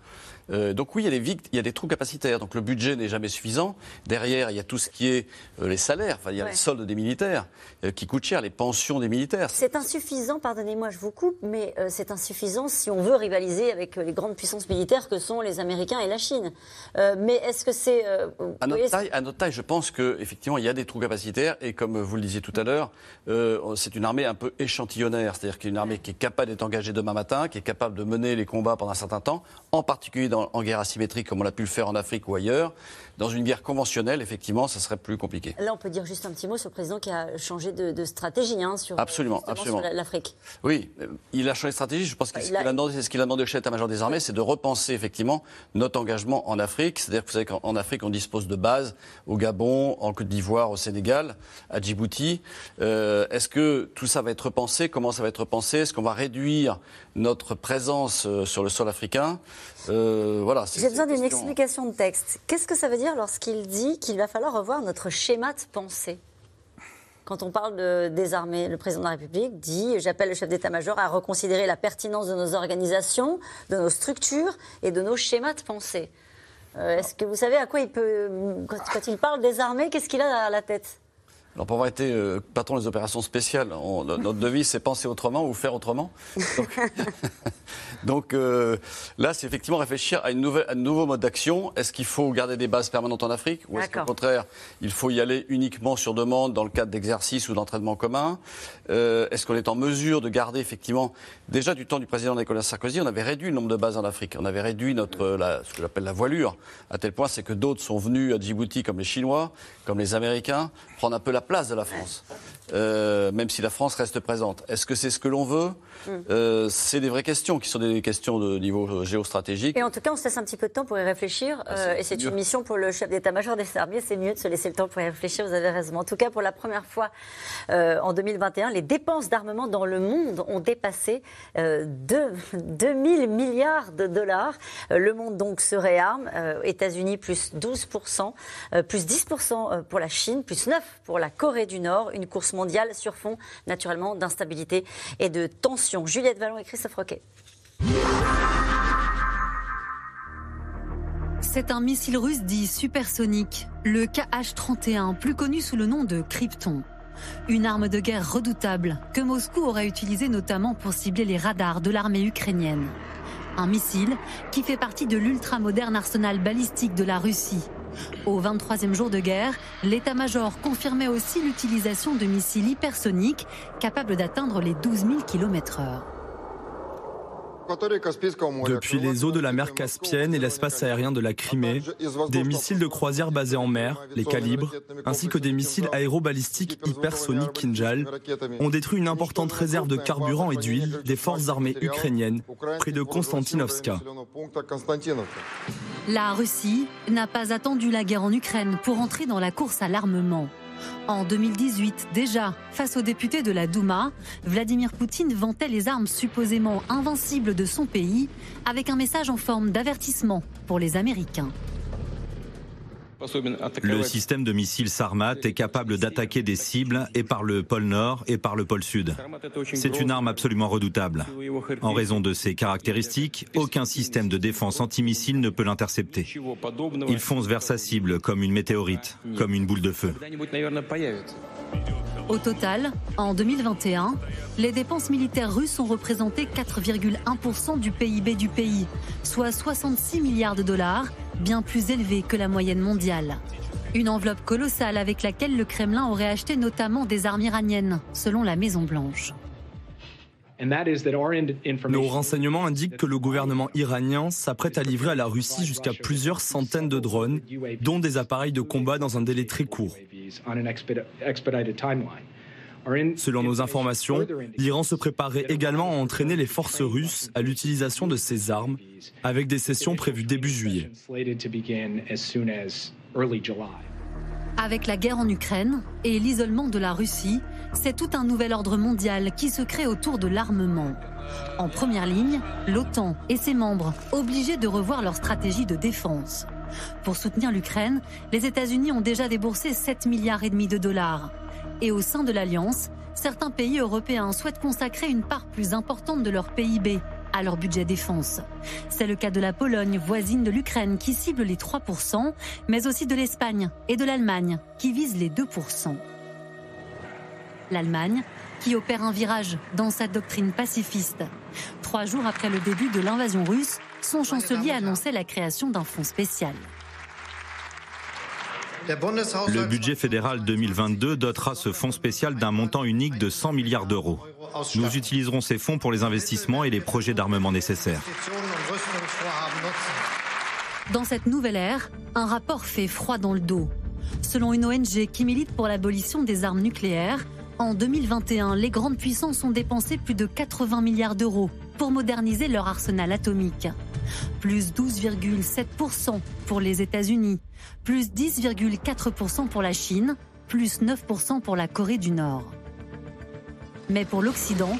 Euh, donc oui, il y, a des il y a des trous capacitaires. Donc le budget n'est jamais suffisant. Derrière, il y a tout ce qui est euh, les salaires. Enfin, il y a les soldes des militaires euh, qui coûtent cher, les pensions des militaires. C'est insuffisant, pardonnez-moi, je vous coupe, mais c'est insuffisant si on veut rivaliser avec les grandes puissances militaires que sont les Américains et la Chine. mais est-ce que c'est... à, notre taille, à notre taille, je pense qu'effectivement, il y a des trous capacitaires. Et comme vous le disiez tout à l'heure, c'est une armée un peu échantillonnaire. C'est-à-dire qu'une armée qui est capable d'être engagée demain matin, qui est capable de mener les combats pendant un certain temps, en particulier dans en, guerre asymétrique comme on a pu le faire en Afrique ou ailleurs. Dans une guerre conventionnelle, effectivement, ça serait plus compliqué. Là, on peut dire juste un petit mot sur le président qui a changé de, stratégie hein, sur, absolument, absolument. l'Afrique. Oui, euh, il a changé de stratégie. Je pense que ce qu'il a... demandé, ce qu'il a demandé au chef d'état-major des armées, c'est de repenser effectivement notre engagement en Afrique. C'est-à-dire que vous savez qu'en Afrique, on dispose de bases au Gabon, en Côte d'Ivoire, au Sénégal, à Djibouti. Euh, est-ce que tout ça va être repensé? Comment ça va être repensé? Est-ce qu'on va réduire notre présence euh, sur le sol africain? Voilà, J'ai besoin d'une explication de texte. Qu'est-ce que ça veut dire lorsqu'il dit qu'il va falloir revoir notre schéma de pensée quand on parle de désarmer, le président de la République dit J'appelle le chef d'état-major à reconsidérer la pertinence de nos organisations, de nos structures et de nos schémas de pensée. Euh, est-ce que vous savez à quoi il peut. Quand, il parle des armées, qu'est-ce qu'il a à la tête? Alors pour avoir été euh, patron des opérations spéciales, notre devise c'est penser autrement ou faire autrement. Donc, [LAUGHS] euh, là, c'est effectivement réfléchir à, une nouvelle, un nouveau mode d'action. Est-ce qu'il faut garder des bases permanentes en Afrique ou est-ce qu'au contraire, il faut y aller uniquement sur demande dans le cadre d'exercices ou d'entraînement commun? Euh, Est-ce qu'on est en mesure de garder effectivement, déjà du temps du président Nicolas Sarkozy, on avait réduit le nombre de bases en Afrique. On avait réduit notre, la, ce que j'appelle la voilure, à tel point c'est que d'autres sont venus à Djibouti comme les Chinois, comme les Américains, prendre un peu la place de la France, euh, même si la France reste présente. Est-ce que c'est ce que l'on veut mm. euh, C'est des vraies questions qui sont des questions de niveau géostratégique. Et en tout cas, on se laisse un petit peu de temps pour y réfléchir. Ah, euh, et c'est une mission pour le chef d'état-major des armées. C'est mieux de se laisser le temps pour y réfléchir. Vous avez raison. En tout cas, pour la première fois en 2021, les dépenses d'armement dans le monde ont dépassé 2, 2000 [LAUGHS] milliards de dollars. le monde donc se réarme. États-Unis plus 12%, plus 10% pour la Chine, plus 9% pour la Corée du Nord. Une course sur fond, naturellement, d'instabilité et de tension. Juliette Vallon et Christophe Roquet. C'est un missile russe dit supersonique, le KH-31, plus connu sous le nom de Krypton. Une arme de guerre redoutable que Moscou aurait utilisée notamment pour cibler les radars de l'armée ukrainienne. Un missile qui fait partie de l'ultra-moderne arsenal balistique de la Russie au 23e jour de guerre, l'état-major confirmait aussi l'utilisation de missiles hypersoniques capables d'atteindre les 12 000 km/h. Depuis les eaux de la mer Caspienne et l'espace aérien de la Crimée, des missiles de croisière basés en mer, les calibres, ainsi que des missiles aérobalistiques hypersoniques Kinjal, ont détruit une importante réserve de carburant et d'huile des forces armées ukrainiennes près de Konstantinovska. La Russie n'a pas attendu la guerre en Ukraine pour entrer dans la course à l'armement. En 2018, déjà, face aux députés de la Douma, Vladimir Poutine vantait les armes supposément invincibles de son pays avec un message en forme d'avertissement pour les Américains. Le système de missiles Sarmat est capable d'attaquer des cibles et par le pôle Nord et par le pôle Sud. C'est une arme absolument redoutable. En raison de ses caractéristiques, aucun système de défense antimissile ne peut l'intercepter. Il fonce vers sa cible comme une météorite, comme une boule de feu. Au total, en 2021, les dépenses militaires russes ont représenté 4,1% du PIB du pays, soit 66 milliards de dollars, bien plus élevé que la moyenne mondiale. Une enveloppe colossale avec laquelle le Kremlin aurait acheté notamment des armes iraniennes, selon la Maison-Blanche. Nos renseignements indiquent que le gouvernement iranien s'apprête à livrer à la Russie jusqu'à plusieurs centaines de drones, dont des appareils de combat dans un délai très court. Selon nos informations, l'Iran se préparait également à entraîner les forces russes à l'utilisation de ces armes, avec des sessions prévues début juillet. Avec la guerre en Ukraine et l'isolement de la Russie, c'est tout un nouvel ordre mondial qui se crée autour de l'armement. En première ligne, l'OTAN et ses membres, obligés de revoir leur stratégie de défense. Pour soutenir l'Ukraine, les États-Unis ont déjà déboursé 7 milliards et demi de dollars. Et au sein de l'Alliance, certains pays européens souhaitent consacrer une part plus importante de leur PIB à leur budget défense. C'est le cas de la Pologne, voisine de l'Ukraine, qui cible les 3%, mais aussi de l'Espagne et de l'Allemagne, qui vise les 2%. L'Allemagne, qui opère un virage dans sa doctrine pacifiste. Trois jours après le début de l'invasion russe, son chancelier annonçait la création d'un fonds spécial. Le budget fédéral 2022 dotera ce fonds spécial d'un montant unique de 100 milliards d'euros. Nous utiliserons ces fonds pour les investissements et les projets d'armement nécessaires. Dans cette nouvelle ère, un rapport fait froid dans le dos. Selon une ONG qui milite pour l'abolition des armes nucléaires, en 2021, les grandes puissances ont dépensé plus de 80 milliards d'euros pour moderniser leur arsenal atomique. Plus 12,7% pour les États-Unis, plus 10,4% pour la Chine, plus 9% pour la Corée du Nord. Mais pour l'Occident,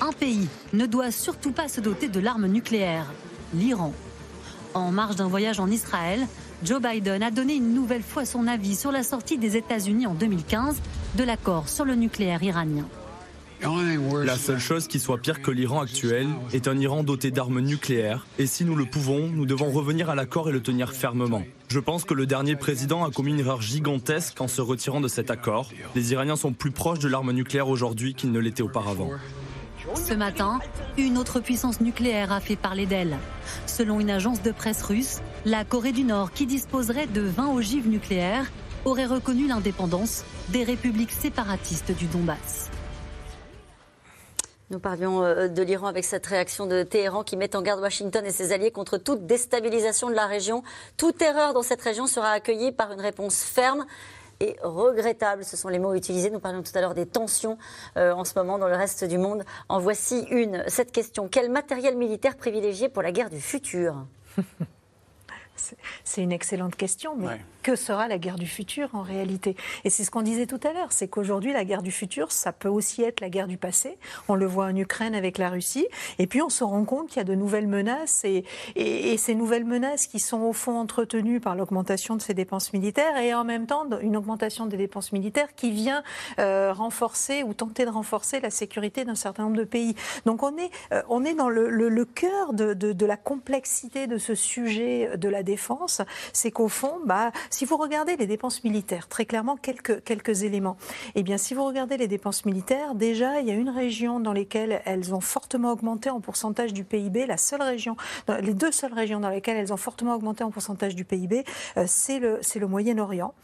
un pays ne doit surtout pas se doter de l'arme nucléaire, l'Iran. En marge d'un voyage en Israël, Joe Biden a donné une nouvelle fois son avis sur la sortie des États-Unis en 2015 de l'accord sur le nucléaire iranien. La seule chose qui soit pire que l'Iran actuel est un Iran doté d'armes nucléaires, et si nous le pouvons, nous devons revenir à l'accord et le tenir fermement. Je pense que le dernier président a commis une erreur gigantesque en se retirant de cet accord. Les Iraniens sont plus proches de l'arme nucléaire aujourd'hui qu'ils ne l'étaient auparavant. Ce matin, une autre puissance nucléaire a fait parler d'elle. Selon une agence de presse russe, la Corée du Nord, qui disposerait de 20 ogives nucléaires, aurait reconnu l'indépendance des républiques séparatistes du Donbass. Nous parlions euh, de l'Iran avec cette réaction de Téhéran qui met en garde Washington et ses alliés contre toute déstabilisation de la région. Toute erreur dans cette région sera accueillie par une réponse ferme et regrettable. Ce sont les mots utilisés. Nous parlions tout à l'heure des tensions euh, en ce moment dans le reste du monde. En voici une. Cette question. Quel matériel militaire privilégié pour la guerre du futur? [LAUGHS] C'est une excellente question, mais que sera la guerre du futur en réalité? Et c'est ce qu'on disait tout à l'heure, c'est qu'aujourd'hui la guerre du futur, ça peut aussi être la guerre du passé. On le voit en Ukraine avec la Russie, et puis on se rend compte qu'il y a de nouvelles menaces, et, et, ces nouvelles menaces qui sont au fond entretenues par l'augmentation de ces dépenses militaires, et en même temps une augmentation des dépenses militaires qui vient euh, renforcer ou tenter de renforcer la sécurité d'un certain nombre de pays. Donc on est, euh, on est dans le, le, cœur de, de, de, la complexité de ce sujet de la défense, c'est qu'au fond, bah, si vous regardez les dépenses militaires, très clairement, quelques, éléments. Eh bien, si vous regardez les dépenses militaires, déjà, il y a une région dans lesquelles elles ont fortement augmenté en pourcentage du PIB. La seule région, les deux seules régions dans lesquelles elles ont fortement augmenté en pourcentage du PIB, euh, c'est le, c'est le Moyen-Orient.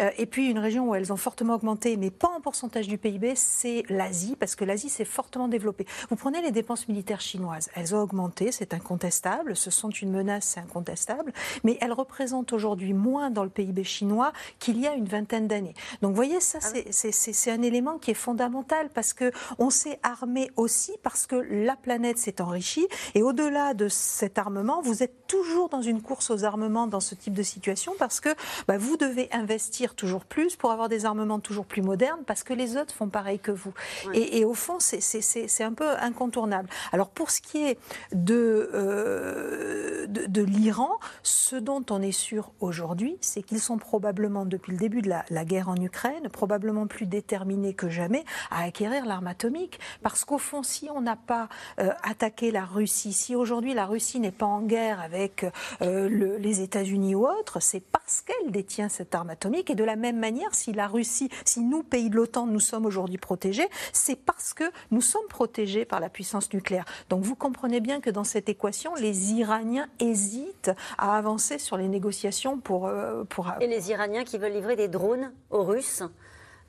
Euh, et puis, une région où elles ont fortement augmenté, mais pas en pourcentage du PIB, c'est l'Asie, parce que l'Asie s'est fortement développée. Vous prenez les dépenses militaires chinoises, elles ont augmenté, c'est incontestable, ce sont une menace, c'est incontestable, mais elles représentent aujourd'hui moins dans le PIB chinois qu'il y a une vingtaine d'années. Donc vous voyez, ça ah c'est un élément qui est fondamental parce que on s'est armé aussi parce que la planète s'est enrichie et au-delà de cet armement, vous êtes toujours dans une course aux armements dans ce type de situation parce que bah, vous devez investir toujours plus pour avoir des armements toujours plus modernes parce que les autres font pareil que vous. Et, au fond, c'est un peu incontournable. Alors pour ce qui est de, euh, de, de l'Iran, ce dont on est sûr aujourd'hui, c'est qu'ils sont probablement, depuis le début de la, guerre en Ukraine, probablement plus déterminés que jamais à acquérir l'arme atomique. Parce qu'au fond, si on n'a pas euh, attaqué la Russie, si aujourd'hui la Russie n'est pas en guerre avec euh, les États-Unis ou autres, c'est parce qu'elle détient cette arme atomique. Et de la même manière, si la Russie, si nous, pays de l'OTAN, nous sommes aujourd'hui protégés, c'est parce que nous sommes protégés par la puissance nucléaire. Donc vous comprenez bien que dans cette équation, les Iraniens hésitent à avancer sur les négociations pour, euh, pour et les Iraniens qui veulent livrer des drones aux Russes.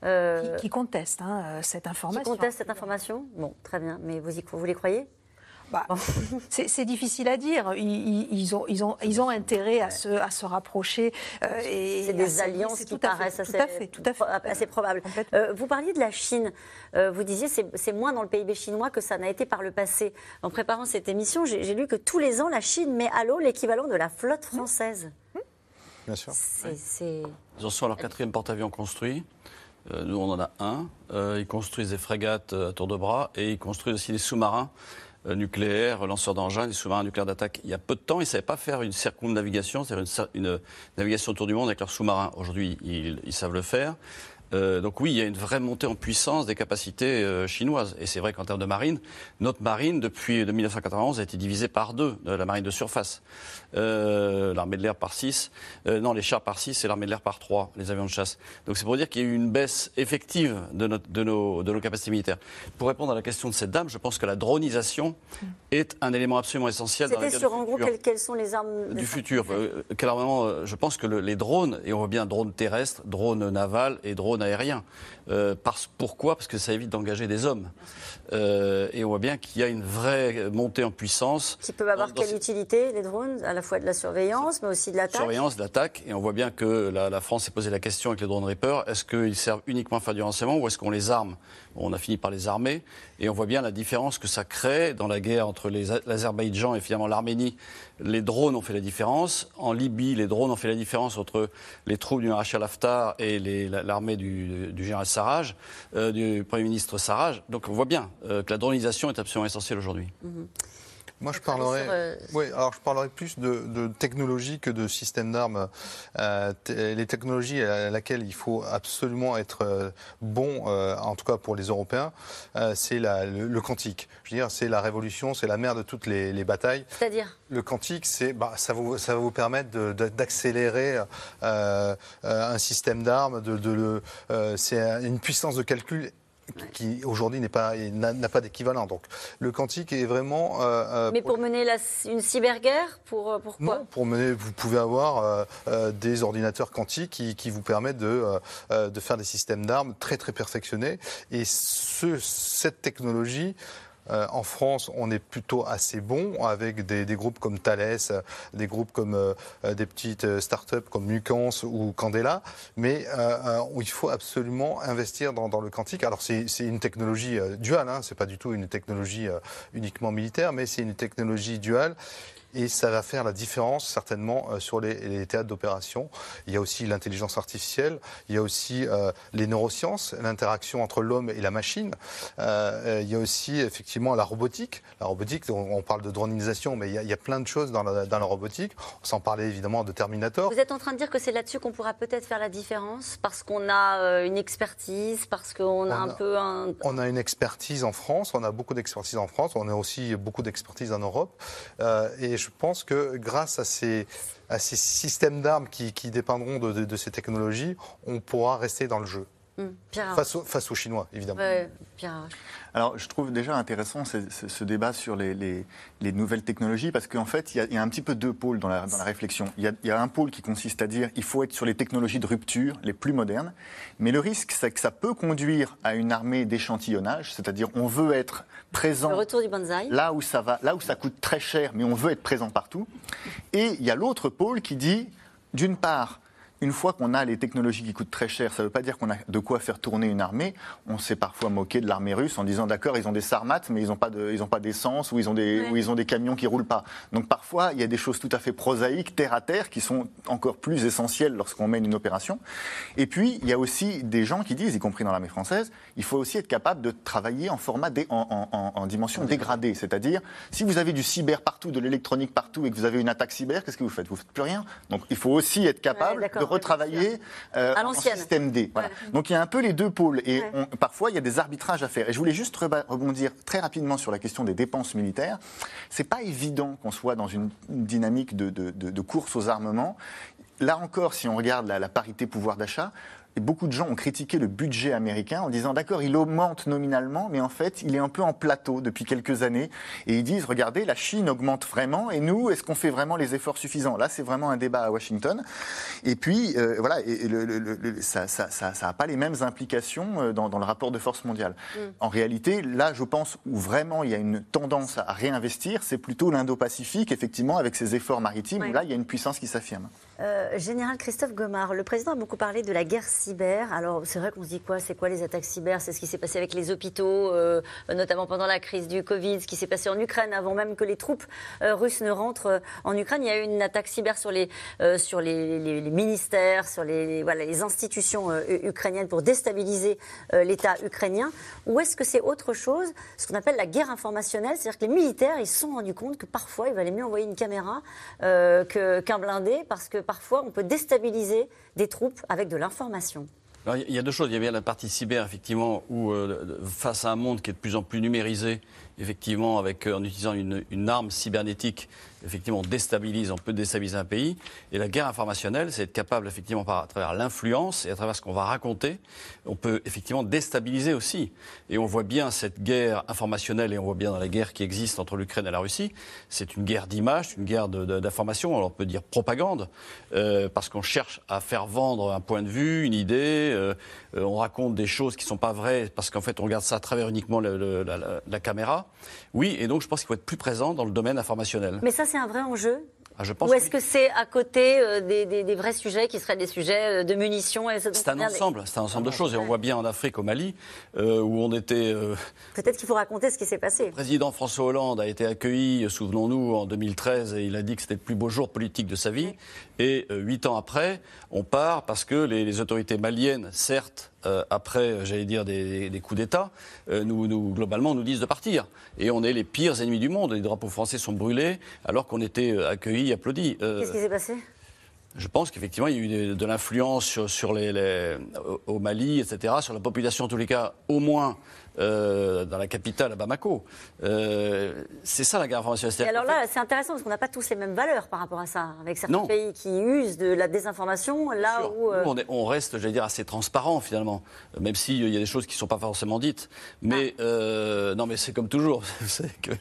Euh, qui, contestent hein, euh, cette information. Qui contestent cette information Bon, très bien. Mais vous, y, vous les croyez? Bah, [LAUGHS] c'est difficile à dire. Ils, ont, ils, ont, ils ont intérêt à se, à se rapprocher. Euh, c'est des alliances qui paraissent assez, tout à fait, assez probables. vous parliez de la Chine. vous disiez que c'est moins dans le PIB chinois que ça n'a été par le passé. En préparant cette émission, j'ai lu que tous les ans, la Chine met à l'eau l'équivalent de la flotte française. Bien sûr. Ils en sont à leur quatrième porte-avions construit. Euh, nous, on en a un. Euh, ils construisent des frégates euh, à tour de bras et ils construisent aussi des sous-marins nucléaires, lanceurs d'engins, des sous-marins nucléaires d'attaque. Il y a peu de temps, ils ne savaient pas faire une circumnavigation, c'est-à-dire une, navigation autour du monde avec leurs sous-marins. Aujourd'hui, ils, savent le faire. Euh, donc oui, il y a une vraie montée en puissance des capacités euh, chinoises. Et c'est vrai qu'en termes de marine, notre marine, depuis 1991, a été divisée par deux, la marine de surface. l'armée de l'air par 6, non, les chars par 6 et l'armée de l'air par 3, les avions de chasse. Donc c'est pour dire qu'il y a eu une baisse effective de, notre, de, nos, de nos capacités militaires. Pour répondre à la question de cette dame, je pense que la dronisation est un élément absolument essentiel C'était sur, en gros, quelles, sont les armes du futur quel Je pense que les drones, et on voit bien drones terrestres, drones navals et drones aériens. Euh, parce, pourquoi? Parce que ça évite d'engager des hommes. Euh, et on voit bien qu'il y a une vraie montée en puissance. Qui peuvent avoir quelle utilité, les drones À la fois de la surveillance, mais aussi de l'attaque? Surveillance, de l'attaque. Et on voit bien que la, France s'est posé la question avec les drones Reaper est-ce qu'ils servent uniquement à faire du renseignement ou est-ce qu'on les arme? On a fini par les armer. Et on voit bien la différence que ça crée dans la guerre entre l'Azerbaïdjan et finalement l'Arménie. Les drones ont fait la différence. En Libye, les drones ont fait la différence entre les troupes du Marshal Haftar et l'armée du, général Sarraj, euh, du Premier ministre Sarraj. Donc on voit bien euh, que la dronisation est absolument essentielle aujourd'hui. Mhm. Moi, je parlerai, euh, oui, alors je parlerai plus de, de technologie que de système d'armes. Euh, les technologies à laquelle il faut absolument être euh, bon, euh, en tout cas pour les Européens, c'est le, le, quantique. Je veux dire, c'est la révolution, c'est la mère de toutes les, les batailles. C'est-à-dire? Le quantique, c'est, bah, ça, vous, ça va vous permettre d'accélérer un système d'armes, de, de c'est une puissance de calcul qui aujourd'hui n'est pas n'a pas d'équivalent. Donc le quantique est vraiment. Euh, euh, Mais pour, mener la, une cyberguerre, pour euh, pourquoi Non, pour mener, vous pouvez avoir des ordinateurs quantiques qui, qui vous permettent de de faire des systèmes d'armes très très perfectionnés. Et ce, cette technologie euh, en France, on est plutôt assez bon avec des, groupes comme Thales, des groupes comme euh, des petites start-up comme Nucans ou Candela, mais euh, il faut absolument investir dans, le quantique. Alors c'est une technologie duale, hein, c'est pas du tout une technologie uniquement militaire, mais c'est une technologie duale et ça va faire la différence certainement euh, sur les, théâtres d'opération. Il y a aussi l'intelligence artificielle, il y a aussi euh, les neurosciences, l'interaction entre l'homme et la machine. Euh, il y a aussi effectivement la robotique. La robotique, on, parle de dronisation, mais il y, a, plein de choses dans la, dans la robotique. Sans parler évidemment de Terminator. Vous êtes en train de dire que c'est là-dessus qu'on pourra peut-être faire la différence parce qu'on a une expertise, parce qu'on a un peu un. On a une expertise en France, on a beaucoup d'expertise en France, on a aussi beaucoup d'expertise en Europe. et je pense que grâce à ces, à ces systèmes d'armes qui, dépendront de, ces technologies, on pourra rester dans le jeu. Hum, face, face, aux Chinois, évidemment. Alors, je trouve déjà intéressant ce, débat sur les, nouvelles technologies, parce qu'en fait, il y, a, un petit peu deux pôles dans la, réflexion. Il y, a, un pôle qui consiste à dire il faut être sur les technologies de rupture, les plus modernes, mais le risque, c'est que ça peut conduire à une armée d'échantillonnage, c'est-à-dire on veut être présent retour du là où ça va, là où ça coûte très cher, mais on veut être présent partout. Et il y a l'autre pôle qui dit, d'une part, une fois qu'on a les technologies qui coûtent très cher, ça ne veut pas dire qu'on a de quoi faire tourner une armée. On s'est parfois moqué de l'armée russe en disant d'accord, ils ont des sarmats, mais ils n'ont pas de, d'essence ou ils ont des, ou ils ont des camions qui roulent pas. Donc parfois, il y a des choses tout à fait prosaïques, terre à terre, qui sont encore plus essentielles lorsqu'on mène une opération. Et puis, il y a aussi des gens qui disent, y compris dans l'armée française, il faut aussi être capable de travailler en format en, en, dimension dégradée. C'est-à-dire, si vous avez du cyber partout, de l'électronique partout et que vous avez une attaque cyber, qu'est-ce que vous faites? Vous faites plus rien. Donc, il faut aussi être capable de retravailler euh, en système D. Donc il y a un peu les deux pôles et parfois il y a des arbitrages à faire. Et je voulais juste rebondir très rapidement sur la question des dépenses militaires. C'est pas évident qu'on soit dans une dynamique de, course aux armements. Là encore, si on regarde la parité pouvoir d'achat, et beaucoup de gens ont critiqué le budget américain en disant d'accord, il augmente nominalement, mais en fait, il est un peu en plateau depuis quelques années. Et ils disent regardez, la Chine augmente vraiment, et nous, est-ce qu'on fait vraiment les efforts suffisants? Là, c'est vraiment un débat à Washington. Et puis, euh, voilà, et, ça n'a pas les mêmes implications euh, dans, le rapport de force mondiale. Mm. En réalité, là, je pense où vraiment il y a une tendance à réinvestir, c'est plutôt l'Indo-Pacifique, effectivement, avec ses efforts maritimes, où là, il y a une puissance qui s'affirme. Euh, Général Christophe Gomard, le président a beaucoup parlé de la guerre cyber. Alors, c'est vrai qu'on se dit quoi? C'est quoi les attaques cyber? C'est ce qui s'est passé avec les hôpitaux, euh, notamment pendant la crise du Covid, ce qui s'est passé en Ukraine avant même que les troupes euh, russes ne rentrent en Ukraine. Il y a eu une attaque cyber sur les, sur les, ministères, sur les, voilà, les institutions ukrainiennes pour déstabiliser l'État ukrainien. Ou est-ce que c'est autre chose, ce qu'on appelle la guerre informationnelle C'est-à-dire que les militaires, ils se sont rendus compte que parfois, il valait mieux envoyer une caméra qu'un blindé parce que parfois on peut déstabiliser des troupes avec de l'information il y a deux choses. Il y a bien la partie cyber, effectivement, où euh, face à un monde qui est de plus en plus numérisé, effectivement, avec, euh, en utilisant une, une arme cybernétique, effectivement, on déstabilise, on peut déstabiliser un pays. Et la guerre informationnelle, c'est être capable, effectivement, par, à travers l'influence et à travers ce qu'on va raconter, on peut effectivement déstabiliser aussi. Et on voit bien cette guerre informationnelle, et on voit bien dans la guerre qui existe entre l'Ukraine et la Russie, c'est une guerre d'image, une guerre d'information, on peut dire propagande, euh, parce qu'on cherche à faire vendre un point de vue, une idée, euh, euh, on raconte des choses qui ne sont pas vraies, parce qu'en fait on regarde ça à travers uniquement le, le, la, la, caméra. Oui, et donc je pense qu'il faut être plus présent dans le domaine informationnel. Mais ça, c'est un vrai enjeu ah, Ou est-ce que c'est à côté euh, des, des, des, vrais sujets qui seraient des sujets euh, de munitions C'est un ensemble, c'est un ensemble de choses. Et on voit bien en Afrique, au Mali, euh, où on était. Peut-être qu'il faut raconter ce qui s'est passé. Le président François Hollande a été accueilli, souvenons-nous, en 2013, et il a dit que c'était le plus beau jour politique de sa vie. Et huit ans après, on part parce que les, les autorités maliennes, certes, euh, après, j'allais dire, des, des coups d'État, euh, nous, nous, globalement, nous disent de partir. Et on est les pires ennemis du monde. Les drapeaux français sont brûlés alors qu'on était euh, accueillis, applaudis. Qu'est-ce qui s'est passé? je pense qu'effectivement, il y a eu de, de l'influence sur, sur les, les, au Mali, etc., sur la population, en tous les cas, au moins euh, dans la capitale, à Bamako. Euh, c'est ça la guerre informationnelle. Et alors là, c'est intéressant parce qu'on n'a pas tous les mêmes valeurs par rapport à ça. Avec certains pays qui usent de la désinformation, là où. Euh... Nous, on, est, on, reste, j'allais dire, assez transparent finalement, même s'il y a des choses qui ne sont pas forcément dites. Mais ah. non, mais c'est comme toujours. [LAUGHS] que,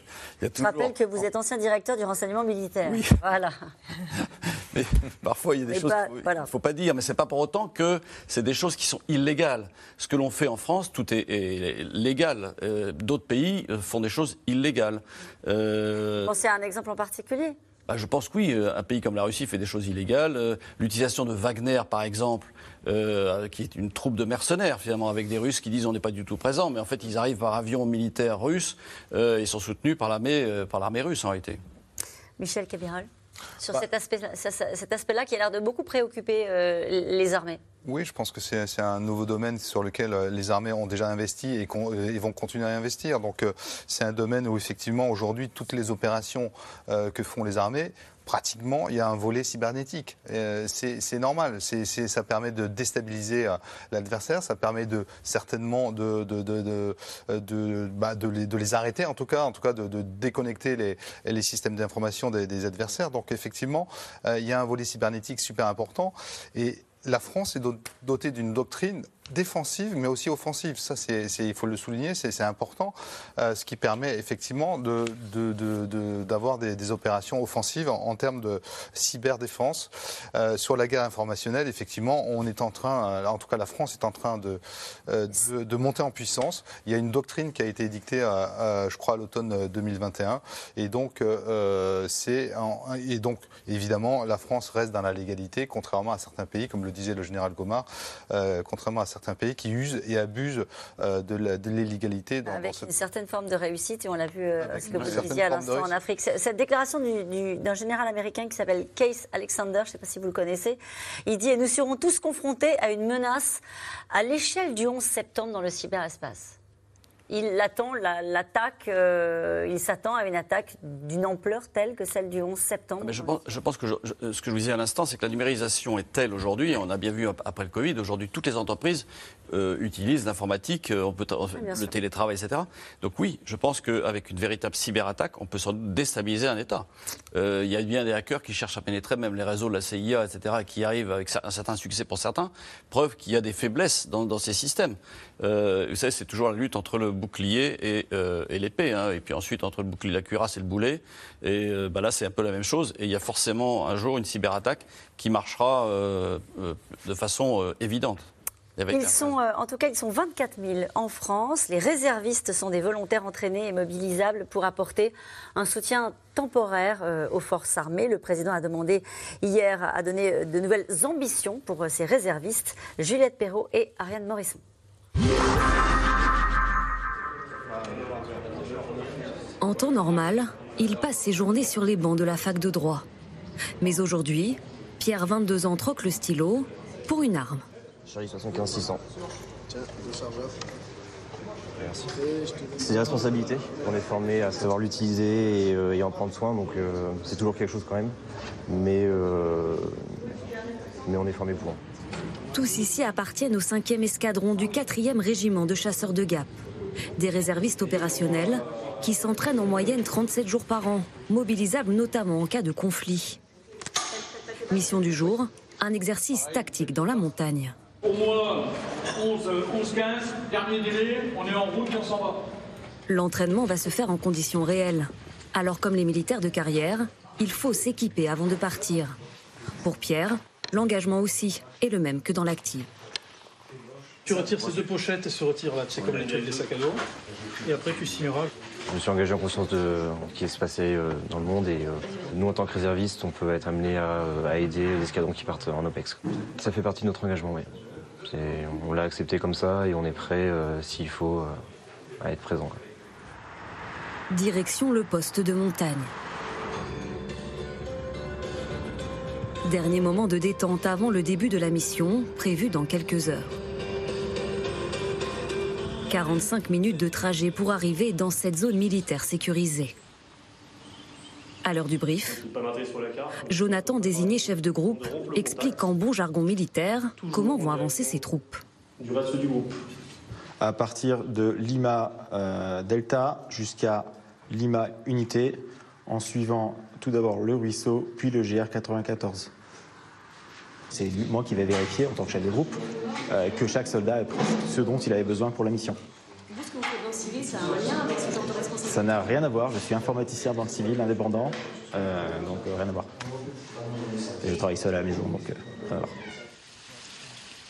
y a toujours... Je rappelle que vous êtes ancien directeur du renseignement militaire. Oui. Voilà. [LAUGHS] mais [LAUGHS] parfois, il y a des mais choses qu'il ne faut pas dire, mais c'est pas pour autant que c'est des choses qui sont illégales. Ce que l'on fait en France, tout est, est légal. Euh, D'autres pays euh, font des choses illégales. Euh... Pensez à un exemple en particulier bah, je pense que oui, euh, un pays comme la Russie fait des choses illégales. L'utilisation de Wagner, par exemple, euh, qui est une troupe de mercenaires, finalement, avec des Russes qui disent on n'est pas du tout présent, mais en fait, ils arrivent par avion militaire russe euh, et sont soutenus par l'armée par l'armée russe, en réalité. Michel Cabiral sur bah, cet aspect-là cet aspect qui a l'air de beaucoup préoccuper euh, les armées. Oui, je pense que c'est un nouveau domaine sur lequel euh, les armées ont déjà investi et, euh, et vont continuer à investir. Donc c'est un domaine où effectivement aujourd'hui toutes les opérations euh, que font les armées pratiquement, il y a un volet cybernétique. Euh, c'est normal. Ça permet de déstabiliser euh, l'adversaire. Ça permet de certainement de, bah, les, arrêter, en tout cas, de, déconnecter les, systèmes d'information des, des, adversaires. Donc effectivement, euh, il y a un volet cybernétique super important. Et la France est dotée d'une doctrine défensive, mais aussi offensive. Ça, c'est, il faut le souligner, c'est important, euh, ce qui permet effectivement d'avoir de, de, de, des, opérations offensives en, termes de cyberdéfense. Euh, sur la guerre informationnelle, effectivement, on est en train, euh, en tout cas la France est en train de, de, monter en puissance. Il y a une doctrine qui a été édictée, je crois, à l'automne 2021, et donc et donc évidemment la France reste dans la légalité, contrairement à certains pays, comme le disait le général Gomard, contrairement à certains certains pays qui usent et abusent euh, de l'illégalité. Avec dans une certaine forme de réussite, et on l'a vu, euh, ce que vous disiez à l'instant en Afrique. Cette déclaration d'un général américain qui s'appelle Case Alexander, je ne sais pas si vous le connaissez, il dit « Nous serons tous confrontés à une menace à l'échelle du 11 septembre dans le cyberespace » il attend l'attaque, euh, il s'attend à une attaque d'une ampleur telle que celle du 11 septembre. Mais je, pense, je pense que je, je, ce que je vous disais à l'instant, c'est que la numérisation est telle aujourd'hui, et on a bien vu après le Covid, aujourd'hui toutes les entreprises euh, utilisent l'informatique, euh, on peut le sûr. télétravail, etc. Donc oui, je pense qu'avec une véritable cyberattaque, on peut sans doute déstabiliser un État. Euh, il y a bien des hackers qui cherchent à pénétrer même les réseaux de la CIA, etc., et qui arrivent avec un certain succès pour certains. Preuve qu'il y a des faiblesses dans, dans ces systèmes. Vous savez, c'est toujours la lutte entre le bouclier et, euh, et l'épée, hein, et puis ensuite entre le bouclier, la cuirasse et le boulet. Et euh, bah là, c'est un peu la même chose. Et il y a forcément un jour une cyberattaque qui marchera euh, de façon évidente. Ils sont, euh, en tout cas, ils sont 24 000 en France. Les réservistes sont des volontaires entraînés et mobilisables pour apporter un soutien temporaire euh, aux forces armées. Le président a demandé hier à donner de nouvelles ambitions pour ces réservistes. Juliette Perrault et Ariane Morisson. En temps normal, il passe ses journées sur les bancs de la fac de droit. Mais aujourd'hui, Pierre, 22 ans, troque le stylo pour une arme. Charlie 75 600. Tiens, le chargeur. Merci. C'est des responsabilités. On est formé à savoir l'utiliser et, euh, et, en prendre soin, donc euh, c'est toujours quelque chose quand même. Mais, euh, mais on est formé pour. Tous ici appartiennent au 5e escadron du 4e régiment de chasseurs de Gap. Des réservistes opérationnels qui s'entraînent en moyenne 37 jours par an, mobilisables notamment en cas de conflit. Mission du jour, un exercice tactique dans la montagne. Pour moi, 11, 11, 15, dernier délai, on est en route et on s'en va. L'entraînement va se faire en conditions réelles. Alors comme les militaires de carrière, il faut s'équiper avant de partir. Pour Pierre, l'engagement aussi est le même que dans l'active. Tu retires ces deux pochettes et se retire là, c'est comme les trucs des sacs à dos. Et après tu signeras. Je me suis engagé en conscience de ce qui se passait euh, dans le monde et euh, nous en tant que réservistes, on peut être amené à, à aider les escadrons qui partent en OPEX. Ça fait partie de notre engagement, oui. On l'a accepté comme ça et on est prêt, euh, s'il faut, euh, à être présent. Direction le poste de montagne. Dernier moment de détente avant le début de la mission, prévu dans quelques heures. 45 minutes de trajet pour arriver dans cette zone militaire sécurisée. À l'heure du brief. Jonathan, désigné chef de groupe, explique en bon jargon militaire comment vont avancer ses troupes. Du reste du groupe. à partir de Lima euh, Delta jusqu'à Lima Unité, en suivant tout d'abord le ruisseau, puis le GR 94. C'est moi qui vais vérifier, en tant que chef de groupe, euh, que chaque soldat ait pris ce dont il avait besoin pour la mission. Vous, ce que vous faites dans le civil, ça a un lien avec ce genre de responsabilité Ça n'a rien à voir, je suis informaticien dans le civil, indépendant, euh, donc euh, rien à voir. Et je travaille seul à la maison, donc euh, rien à voir.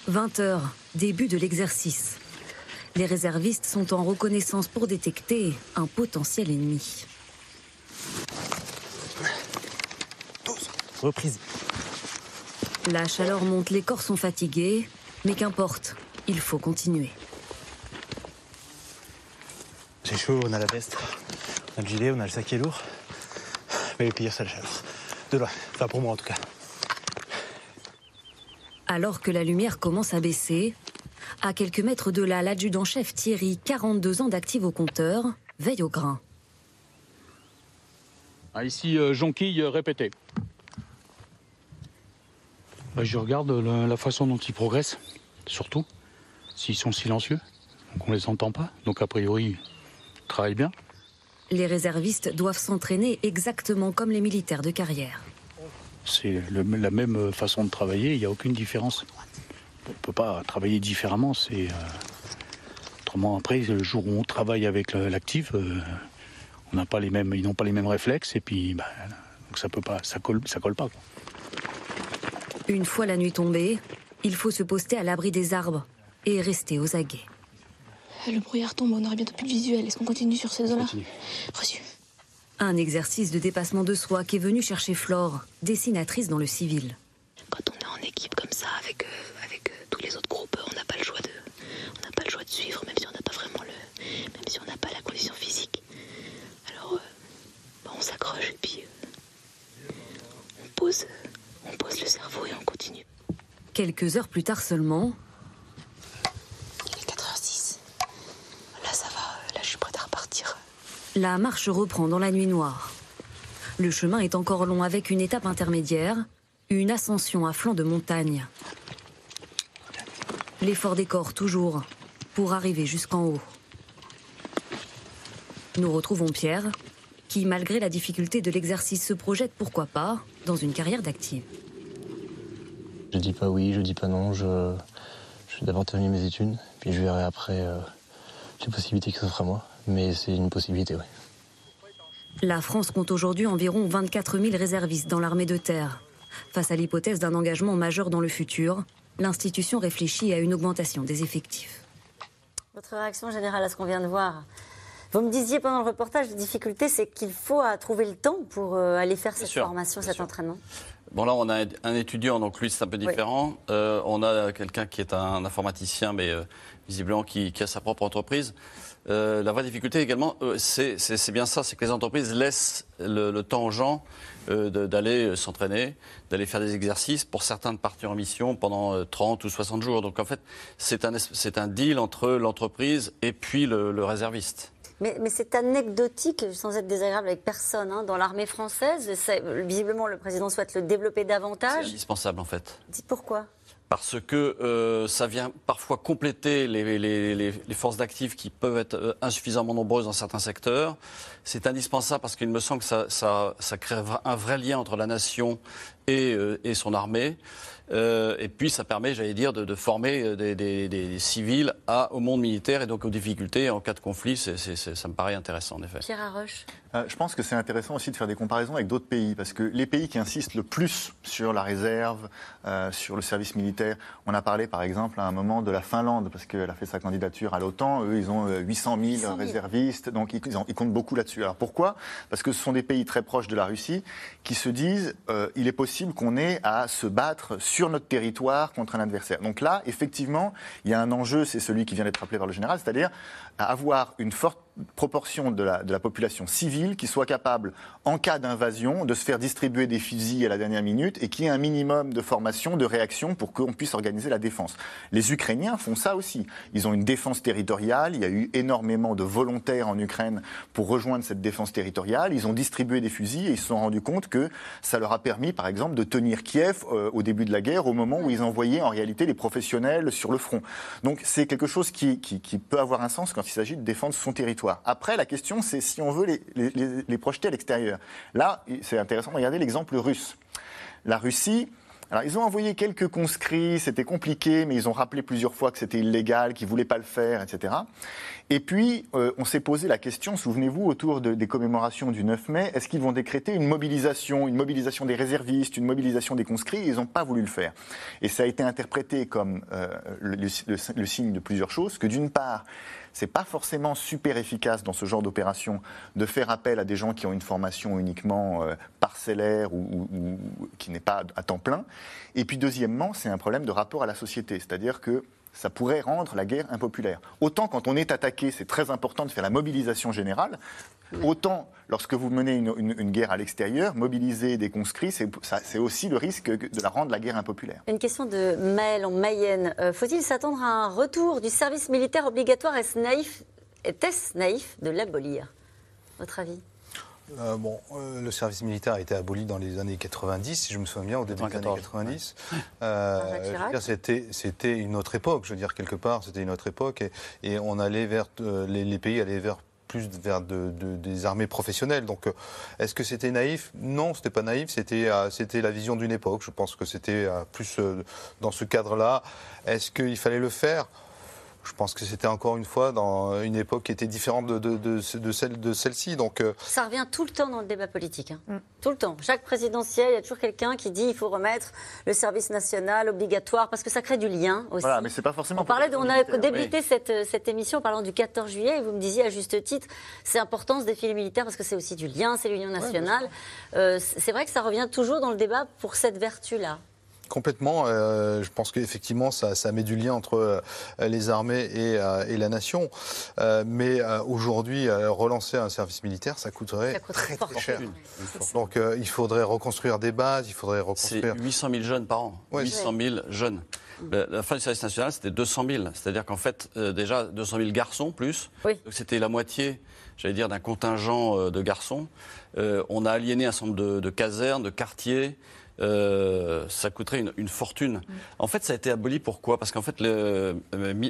20 heures, début de l'exercice. Les réservistes sont en reconnaissance pour détecter un potentiel ennemi. Reprise. La chaleur monte, les corps sont fatigués, mais qu'importe, il faut continuer. J'ai chaud, on a la veste, on a le gilet, on a le sac qui est lourd. Mais le pire, c'est la chaleur. De loin, enfin pour moi en tout cas. Alors que la lumière commence à baisser, à quelques mètres de là, l'adjudant-chef Thierry, 42 ans d'actif au compteur, veille au grain. Ah, ici, euh, jonquille répétée. Bah, je regarde la, la façon dont ils progressent, surtout s'ils sont silencieux. Donc on les entend pas. Donc a priori, ils travaillent bien. Les réservistes doivent s'entraîner exactement comme les militaires de carrière. C'est la même façon de travailler, il n'y a aucune différence. On ne peut pas travailler différemment. C'est euh, Autrement, après, le jour où on travaille avec l'actif, euh, on n'a pas les mêmes, ils n'ont pas les mêmes réflexes et puis bah, donc ça peut pas, ça colle, ça colle pas. quoi. Une fois la nuit tombée, il faut se poster à l'abri des arbres et rester aux aguets. Le brouillard tombe, on aurait bientôt plus de visuel. Est-ce qu'on continue sur ces zones-là Reçu. Un exercice de dépassement de soi qui est venu chercher Flore, dessinatrice dans le civil. Quand on est en équipe comme ça, avec, euh, avec euh, tous les autres groupes, on n'a pas le choix de, on n'a pas le choix de suivre, même si on n'a pas vraiment le, même si on n'a pas la condition physique. Alors, euh, bah, on s'accroche et puis euh, on pose, euh, on pose le cerveau et on continue. Quelques heures plus tard seulement, Il est 4h06. Là, ça va. Là, je suis prête à repartir. la marche reprend dans la nuit noire. Le chemin est encore long avec une étape intermédiaire, une ascension à flanc de montagne. L'effort des corps toujours, pour arriver jusqu'en haut. Nous retrouvons Pierre, qui, malgré la difficulté de l'exercice, se projette, pourquoi pas, dans une carrière d'active. Je dis pas oui, je dis pas non. Je, je vais d'abord terminer mes études, puis je verrai après euh, les possibilités qui s'offrent à moi. Mais c'est une possibilité, oui. La France compte aujourd'hui environ 24 000 réservistes dans l'armée de terre. Face à l'hypothèse d'un engagement majeur dans le futur, l'institution réfléchit à une augmentation des effectifs. Votre réaction générale à ce qu'on vient de voir? Vous me disiez pendant le reportage, la difficulté, c'est qu'il faut trouver le temps pour euh, aller faire cette sûr, formation, cet entraînement. Bon, là, on a un- étudiant, donc lui, c'est un peu Oui. différent. Euh, on a quelqu'un qui est un informaticien, mais euh, visiblement qui, qui a sa propre entreprise. Euh, la vraie difficulté également, euh, c'est bien ça, c'est que les entreprises laissent le, le temps aux gens euh, d'aller euh, s'entraîner, d'aller faire des exercices, pour certains de partir en mission pendant euh, 30 ou 60 jours. Donc en fait, c'est un, un deal entre l'entreprise et puis le, le réserviste. Mais, mais c'est anecdotique, sans être désagréable avec personne, hein, dans l'armée française. c'est- Visiblement, le président souhaite le développer C'est davantage. indispensable en fait. Dites pourquoi? Parce que euh, ça vient parfois compléter les, forces d'actifs qui peuvent être euh, insuffisamment nombreuses dans certains secteurs. C'est indispensable parce qu'il me semble que ça, crée un vrai lien entre la nation et, euh, son armée. Et puis ça permet, j'allais dire, de, former des, civils au monde militaire et donc aux difficultés en cas de conflit. Ça me paraît intéressant en effet. Pierre Arroche. Euh, je pense que c'est intéressant aussi de faire des comparaisons avec d'autres pays, parce que les pays qui insistent le plus sur la réserve, euh, sur le service militaire, on a parlé par exemple à un moment de la Finlande, parce qu'elle a fait sa candidature à l'OTAN, eux ils ont euh, 800 000 800 000. réservistes, donc ils, ils en- ils comptent beaucoup là-dessus. Alors pourquoi? Parce que ce sont des pays très proches de la Russie qui se disent euh, il est possible qu'on ait à se battre sur notre territoire contre un adversaire. Donc là, effectivement, il y a un enjeu, c'est celui qui vient d'être rappelé par le général, c'est-à-dire à avoir une forte proportion de la, population civile qui soit capable, en cas d'invasion, de se faire distribuer des fusils à la dernière minute et qui ait un minimum de formation, de réaction pour qu'on puisse organiser la défense. Les Ukrainiens font ça aussi. Ils ont une défense territoriale. Il y a eu énormément de volontaires en Ukraine pour rejoindre cette défense territoriale. Ils ont distribué des fusils et ils se sont rendus compte que ça leur a permis, par exemple, de tenir Kiev euh, au début de la guerre, au moment où ils envoyaient en réalité les professionnels sur le front. Donc c'est quelque chose qui peut avoir un sens quand il s'agit de défendre son territoire. Après, la question, c'est si on veut les, projeter à l'extérieur. Là, c'est intéressant de regarder l'exemple russe. La Russie, alors ils ont envoyé quelques conscrits, c'était compliqué, mais ils ont rappelé plusieurs fois que c'était illégal, qu'ils ne voulaient pas le faire, etc. Et puis, euh, on s'est posé la question, souvenez-vous, autour de- des commémorations du 9 mai, est-ce qu'ils vont décréter une mobilisation, une mobilisation des réservistes, une mobilisation des conscrits? Ils n'ont pas voulu le faire. Et ça a été interprété comme euh, le signe de plusieurs choses, que d'une part, c'est pas forcément super efficace dans ce genre d'opération de faire appel à des gens qui ont une formation uniquement euh, parcellaire ou, qui n'est pas à temps plein. Et puis deuxièmement, c'est un problème de rapport à la société, c'est-à-dire que ça pourrait rendre la guerre impopulaire. Autant quand on est attaqué, c'est très important de faire la mobilisation générale. Autant lorsque vous menez une, une- une guerre à l'extérieur, mobiliser des conscrits, c'est aussi le risque de la rendre la guerre impopulaire. Une question de Maël en Mayenne. Euh, Faut-il s'attendre à un retour du service militaire obligatoire? Est-ce naïf, est-ce naïf de l'abolir? Votre avis? Euh, bon, euh, le service militaire a été aboli dans les années 90, si je me souviens bien, au début des années 90. Euh, [LAUGHS] c'était, une autre époque, je veux dire, quelque part, c'était une autre époque, et, et on allait vers, les, les pays allaient vers plus vers de- de- des armées professionnelles. Donc, est-ce que c'était naïf? Non, c'était pas naïf. C'était, c'était la vision d'une époque. Je pense que c'était plus dans ce cadre-là. Est-ce qu'il fallait le faire? Je pense que c'était encore une fois dans une époque qui était différente de, de- de- de celle de celle-ci. Donc, euh, Ça revient tout le temps dans le débat politique. hein. Tout le temps. Chaque présidentiel, il y a toujours quelqu'un qui dit il faut remettre le service national obligatoire parce que ça crée du lien aussi. Voilà, mais c'est pas forcément. On, parlait on a débuté cette, euh, cette émission en parlant du 14 juillet et vous me disiez à juste titre, c'est important ce défilé militaire parce que c'est aussi du lien, c'est l'union nationale. Euh, c'est c'est vrai que ça revient toujours dans le débat pour cette vertu-là. Complètement. euh, je pense qu'effectivement, ça, ça met du lien entre euh, les armées et, euh, et la nation. Euh, mais euh, aujourd'hui, euh, relancer un service militaire, ça coûterait très, très cher. Donc euh, il faudrait reconstruire des bases, il faudrait C'est reconstruire. 800 000 jeunes par an. Ouais. 800 000 jeunes. La, la fin du service national, c'était 200 000. C'est-à-dire qu'en fait, euh, déjà, 200 000 garçons plus. Donc c'était la moitié, j'allais dire, d'un contingent euh, de garçons. Euh, on a aliéné un certain nombre de, de casernes, de quartiers. Euh, ça coûterait une, une fortune. En fait, ça a été aboli pourquoi? Parce qu'en fait, le, euh,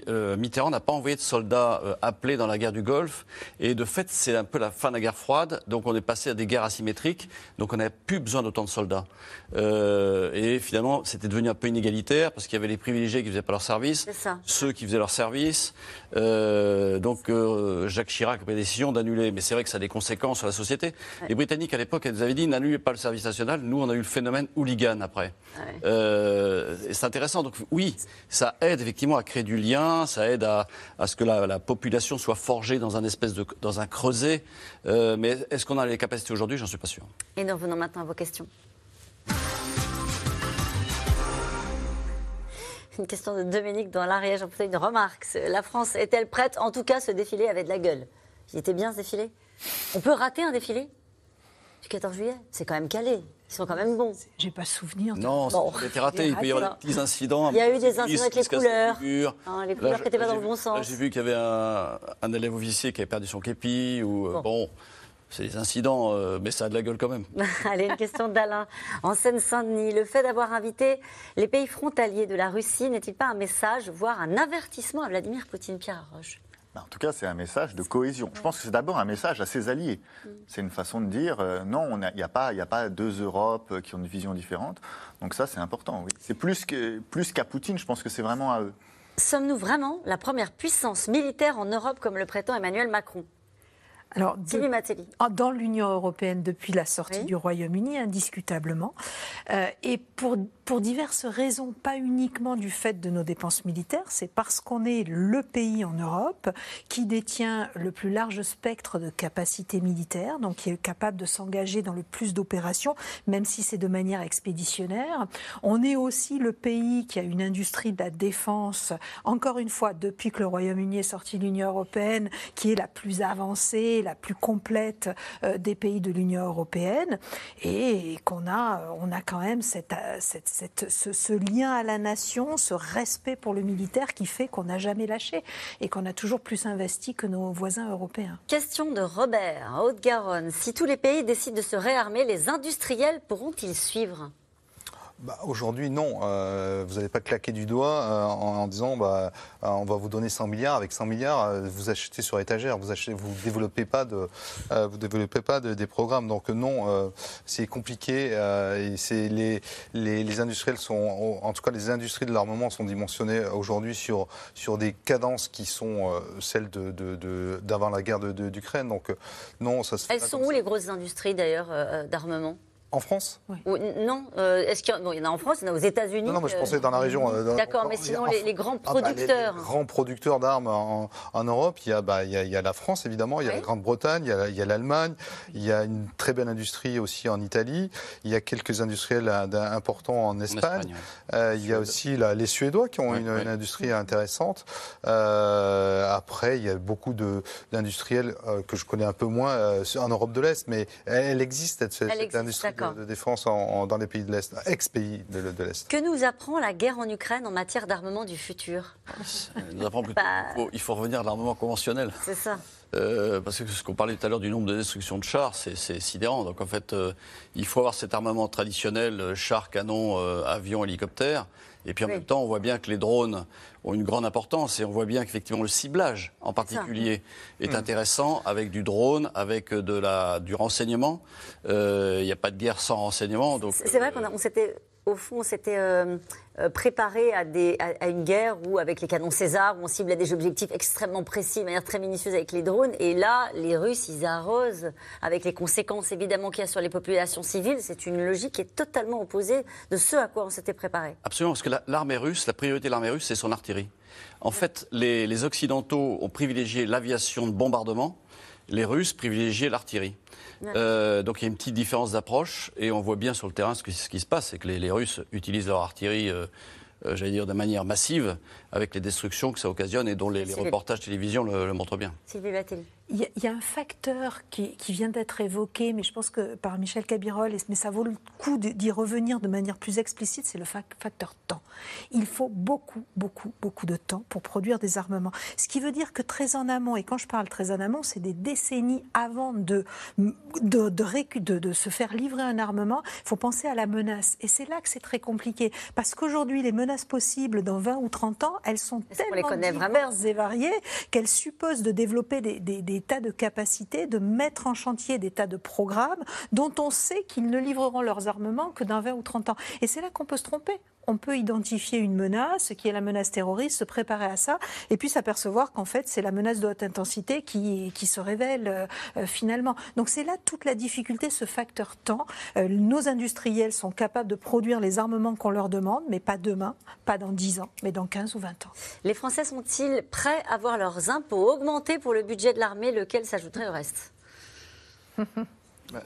euh, Mitterrand n'a pas envoyé de soldats euh, appelés dans la guerre du Golfe. Et de fait, c'est un peu la fin de la guerre froide. Donc, on est passé à des guerres asymétriques. Donc, on n'avait plus besoin d'autant de soldats. Euh, et finalement, c'était devenu un peu inégalitaire parce qu'il y avait les privilégiés qui faisaient pas leur service, C'est ça. ceux qui faisaient leur service. Euh, donc, euh, Jacques Chirac a pris la décision d'annuler. Mais c'est vrai que ça a des conséquences sur la société. Les Britanniques, à l'époque, elles nous avaient dit n'annulez pas le service national. Nous, on a eu le phénomène hooligan après. Euh, c'est intéressant. Donc, oui, ça aide effectivement à créer du lien, ça aide à, à ce que la, la population soit forgée dans un espèce de dans un creuset. Mais est-ce qu'on a les capacités aujourd'hui? J'en suis pas sûr. Et nous revenons maintenant à vos questions. Une question de Dominique dans l'Ariège en une remarque. La France est-elle prête En tout cas, ce défilé avait de la gueule? Il était bien ce défilé? On peut rater un défilé du 14 juillet? C'est quand même calé. Ils sont quand même bons. J'ai pas souvenir. Non, Bon. ça a été raté. Il peut y avoir des petits incidents. Il y a eu des incidents avec les couleurs. Hein, les couleurs qui n'étaient pas dans le bon sens. J'ai vu qu'il y avait un, un élève officier qui avait perdu son képi. Ou, euh, bon. C'est des incidents, euh, mais ça a de la gueule quand même. [LAUGHS] Allez, une question d'Alain. En Seine-Saint-Denis, le fait d'avoir invité les pays frontaliers de la Russie n'est-il pas un message, voire un avertissement à Vladimir Poutine, Pierre Roche? Bah, en tout cas, c'est un message de cohésion. Je pense que c'est d'abord un message à ses alliés. Mm. C'est une façon de dire euh, non, il n'y a, a, pas deux Europes qui ont une vision différente. Donc ça, c'est important, oui. C'est plus qu'à plus qu'à Poutine, je pense que c'est vraiment à eux. Sommes-nous vraiment la première puissance militaire en Europe comme le prétend Emmanuel Macron? Alors, dans l'Union européenne depuis la sortie du Royaume-Uni, indiscutablement, euh, et pour, pour diverses raisons, pas uniquement du fait de nos dépenses militaires, c'est parce qu'on est le pays en Europe qui détient le plus large spectre de capacités militaires, donc qui est capable de s'engager dans le plus d'opérations, même si c'est de manière expéditionnaire. On est aussi le pays qui a une industrie de la défense, encore une fois, depuis que le Royaume-Uni est sorti de l'Union européenne, qui est la plus avancée la plus complète euh, des pays de l'Union européenne et qu'on a, on a quand même cette, cette, ce, lien à la nation, ce respect pour le militaire qui fait qu'on n'a jamais lâché et qu'on a toujours plus investi que nos voisins européens. Question de Robert, Haute-Garonne. Si tous les pays décident de se réarmer, les industriels pourront-ils suivre? Bah, Aujourd'hui, non. Euh, vous n'allez pas claquer du doigt euh, en, disant bah, euh, on va vous donner 100 milliards. Avec 100 milliards, vous achetez sur étagère. Vous ne vous développez pas, de, vous développez pas des programmes. Donc non, c'est compliqué. et c'est les, les, industriels sont, en tout cas les industries de l'armement sont dimensionnées aujourd'hui sur, sur des cadences qui sont celles d'avant de, de, la guerre d'Ukraine. Donc non, ça se Elles sont où les grosses industries d'ailleurs d'armement? En France Non. Euh, est-ce qu'il y, en a en France, il y en a aux États-Unis Non, non, mais je pensais dans la région. Euh, D'accord, mais sinon, les, grands producteurs. Ah, bah, les, grands producteurs d'armes en, Europe, il y, a, bah, il, y a, la France, évidemment, il y a la Grande-Bretagne, il y a l'Allemagne, il y a une très belle industrie aussi en Italie, il y a quelques industriels importants en Espagne. Euh, il y a aussi les Suédois qui ont une, industrie intéressante. après, il y a beaucoup d'industriels que je connais un peu moins en Europe de l'Est, mais elle, existe, cette, cette industrie de, défense dans les pays de l'Est, ex-pays de, l'Est. Que nous apprend la guerre en Ukraine en matière d'armement du futur? Nous apprend plutôt bah, il faut revenir à l'armement conventionnel. C'est ça. Euh, parce que ce qu'on parlait tout à l'heure du nombre de destructions de chars, c'est sidérant. Donc en fait, euh, il faut avoir cet armement traditionnel, euh, chars, canons, avions, hélicoptères. Et puis en même temps, on voit bien que les drones ont une grande importance et on voit bien qu'effectivement le ciblage en particulier est, mm. intéressant avec du drone, avec de la, du renseignement. Il n'y a pas de guerre sans renseignement. C'est vrai qu'on s'était au fond, c'était euh, euh, préparé à, des, à, une guerre où, avec les canons César, où on ciblait des objectifs extrêmement précis, de manière très minutieuse avec les drones. Et là, les Russes, ils arrosent, avec les conséquences évidemment qu'il y a sur les populations civiles. C'est une logique qui est totalement opposée de ce à quoi on s'était préparé. Absolument, parce que l'armée russe, la priorité de l'armée russe, c'est son artillerie. En fait, les, les Occidentaux ont privilégié l'aviation de bombardement, les Russes privilégiaient l'artillerie. Euh, donc il y a une petite différence d'approche et on voit bien sur le terrain ce, qui se passe, c'est que les, Russes utilisent leur artillerie, euh, euh, j'allais dire, de manière massive, avec les destructions que ça occasionne et dont les, reportages télévision le, le montrent bien. Sylvie il y, a un facteur qui, vient d'être évoqué, mais je pense que par Michel Cabirol, mais ça vaut le coup d'y revenir de manière plus explicite, c'est le facteur temps. Il faut beaucoup, beaucoup, beaucoup de temps pour produire des armements. Ce qui veut dire que très en amont, et quand je parle très en amont, c'est des décennies avant de, de, de, de, se faire livrer un armement, il faut penser à la menace. Et c'est là que c'est très compliqué. Parce qu'aujourd'hui, les menaces possibles dans 20 ou 30 ans, elles sont tellement diverses et variées qu'elles supposent de développer des, des des tas de capacités, de mettre en chantier des tas de programmes dont on sait qu'ils ne livreront leurs armements que dans 20 ou 30 ans. Et c'est là qu'on peut se tromper on peut identifier une menace, qui est la menace terroriste, se préparer à ça, et puis s'apercevoir qu'en fait, c'est la menace de haute intensité qui, qui se révèle euh, finalement. Donc c'est là toute la difficulté, ce facteur temps. Euh, nos industriels sont capables de produire les armements qu'on leur demande, mais pas demain, pas dans 10 ans, mais dans 15 ou 20 ans. Les Français sont-ils prêts à voir leurs impôts augmenter pour le budget de l'armée lequel s'ajouterait au reste? [LAUGHS]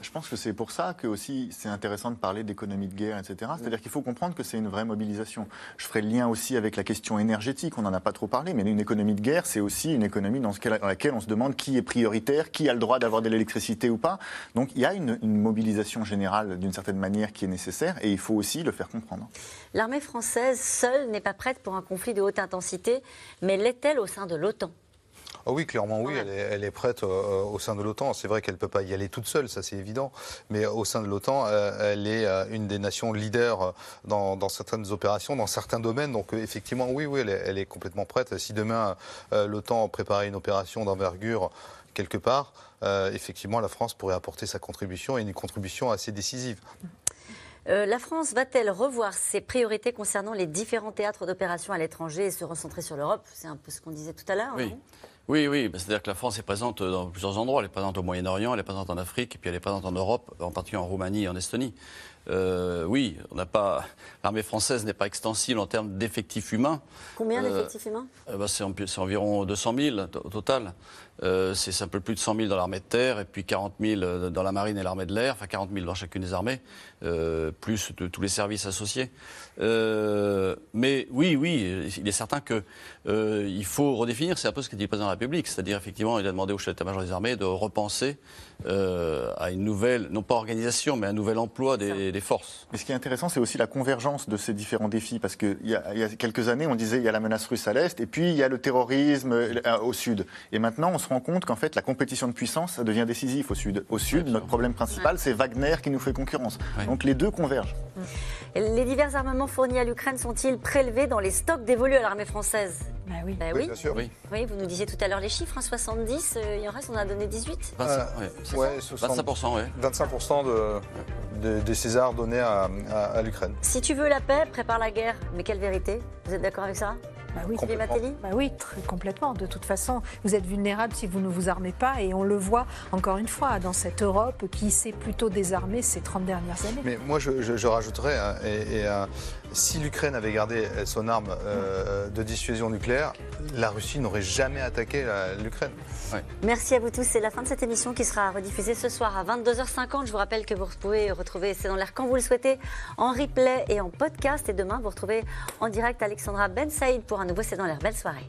je pense que c'est pour ça que aussi c'est intéressant de parler d'économie de guerre, etc. C'est-à-dire qu'il faut comprendre que c'est une vraie mobilisation. Je ferai le lien aussi avec la question énergétique, on n'en a pas trop parlé, mais une économie de guerre, c'est aussi une économie dans, laquelle on se demande qui est prioritaire, qui a le droit d'avoir de l'électricité ou pas. Donc il y a une, une mobilisation générale d'une certaine manière qui est nécessaire et il faut aussi le faire comprendre. L'armée française seule n'est pas prête pour un conflit de haute intensité, mais l'est-elle au sein de l'OTAN? Ah oui, clairement, oui, elle est, prête euh, au sein de l'OTAN. C'est vrai qu'elle ne peut pas y aller toute seule, ça c'est évident. Mais au sein de l'OTAN, euh, elle est euh, une des nations leaders dans, certaines opérations, dans certains domaines. Donc effectivement, oui, oui, elle est, complètement prête. Si demain l'OTAN préparait une opération d'envergure quelque part, effectivement, la France pourrait apporter sa contribution et une contribution assez décisive. la France va-t-elle revoir ses priorités concernant les différents théâtres d'opération à l'étranger et se recentrer sur l'Europe? C'est un peu ce qu'on disait tout à l'heure. Oui. Oui, oui, c'est-à-dire que la France est présente dans plusieurs endroits. Elle est présente au Moyen-Orient, elle est présente en Afrique, et puis elle est présente en Europe, en particulier en Roumanie et en Estonie. Euh, oui, on n'a pas. L'armée française n'est pas extensible en termes d'effectifs humains. Combien euh, d'effectifs humains? euh, bah, c'est, environ 200 000 au total. c'est un peu plus de 100 000 dans l'armée de terre et puis 40 000 dans la marine et l'armée de l'air, enfin 40 000 dans chacune des armées, plus de tous les services associés. mais oui, oui, il est certain qu'il il faut redéfinir. C'est un peu ce qu'a dit le président République, c'est-à-dire effectivement, il a demandé au chef d'état-major des armées de repenser à une nouvelle, non pas organisation, mais un nouvel emploi des des forces. Mais ce qui est intéressant, c'est aussi la convergence de ces différents défis, parce qu'il y, a, y a quelques années, on disait il y a la menace russe à l'est, et puis il y a le terrorisme euh, au sud. Et maintenant, on se rend compte qu'en fait, la compétition de puissance ça devient décisive au sud. Au sud, notre problème principal, c'est Wagner qui nous fait concurrence. Donc les deux convergent. Les divers armements fournis à l'Ukraine sont-ils prélevés dans les stocks dévolus à l'armée française? Bah oui. Bah oui. bien sûr. Oui. oui. vous nous disiez tout à l'heure les chiffres, 70, hein, euh, il en reste, on a donné 18 25, ouais, 25%, ouais. 25% de, des Césars donnés à, à l'Ukraine. Si tu veux la paix, prépare la guerre. Mais quelle vérité? Vous êtes d'accord avec ça? Bah oui, bah oui très, complètement. De toute façon, vous êtes vulnérable si vous ne vous armez pas. Et on le voit encore une fois dans cette Europe qui s'est plutôt désarmée ces 30 dernières années. Mais moi, je, je, rajouterais, hein, et, euh, si l'Ukraine avait gardé son arme euh, de dissuasion nucléaire, la Russie n'aurait jamais attaqué l'Ukraine. Merci à vous tous. C'est la fin de cette émission qui sera rediffusée ce soir à 22h50. Je vous rappelle que vous pouvez retrouver C'est dans l'air quand vous le souhaitez en replay et en podcast. Et demain, vous retrouvez en direct Alexandra Ben Saïd pour un nouveau C'est dans l'air. Belle soirée.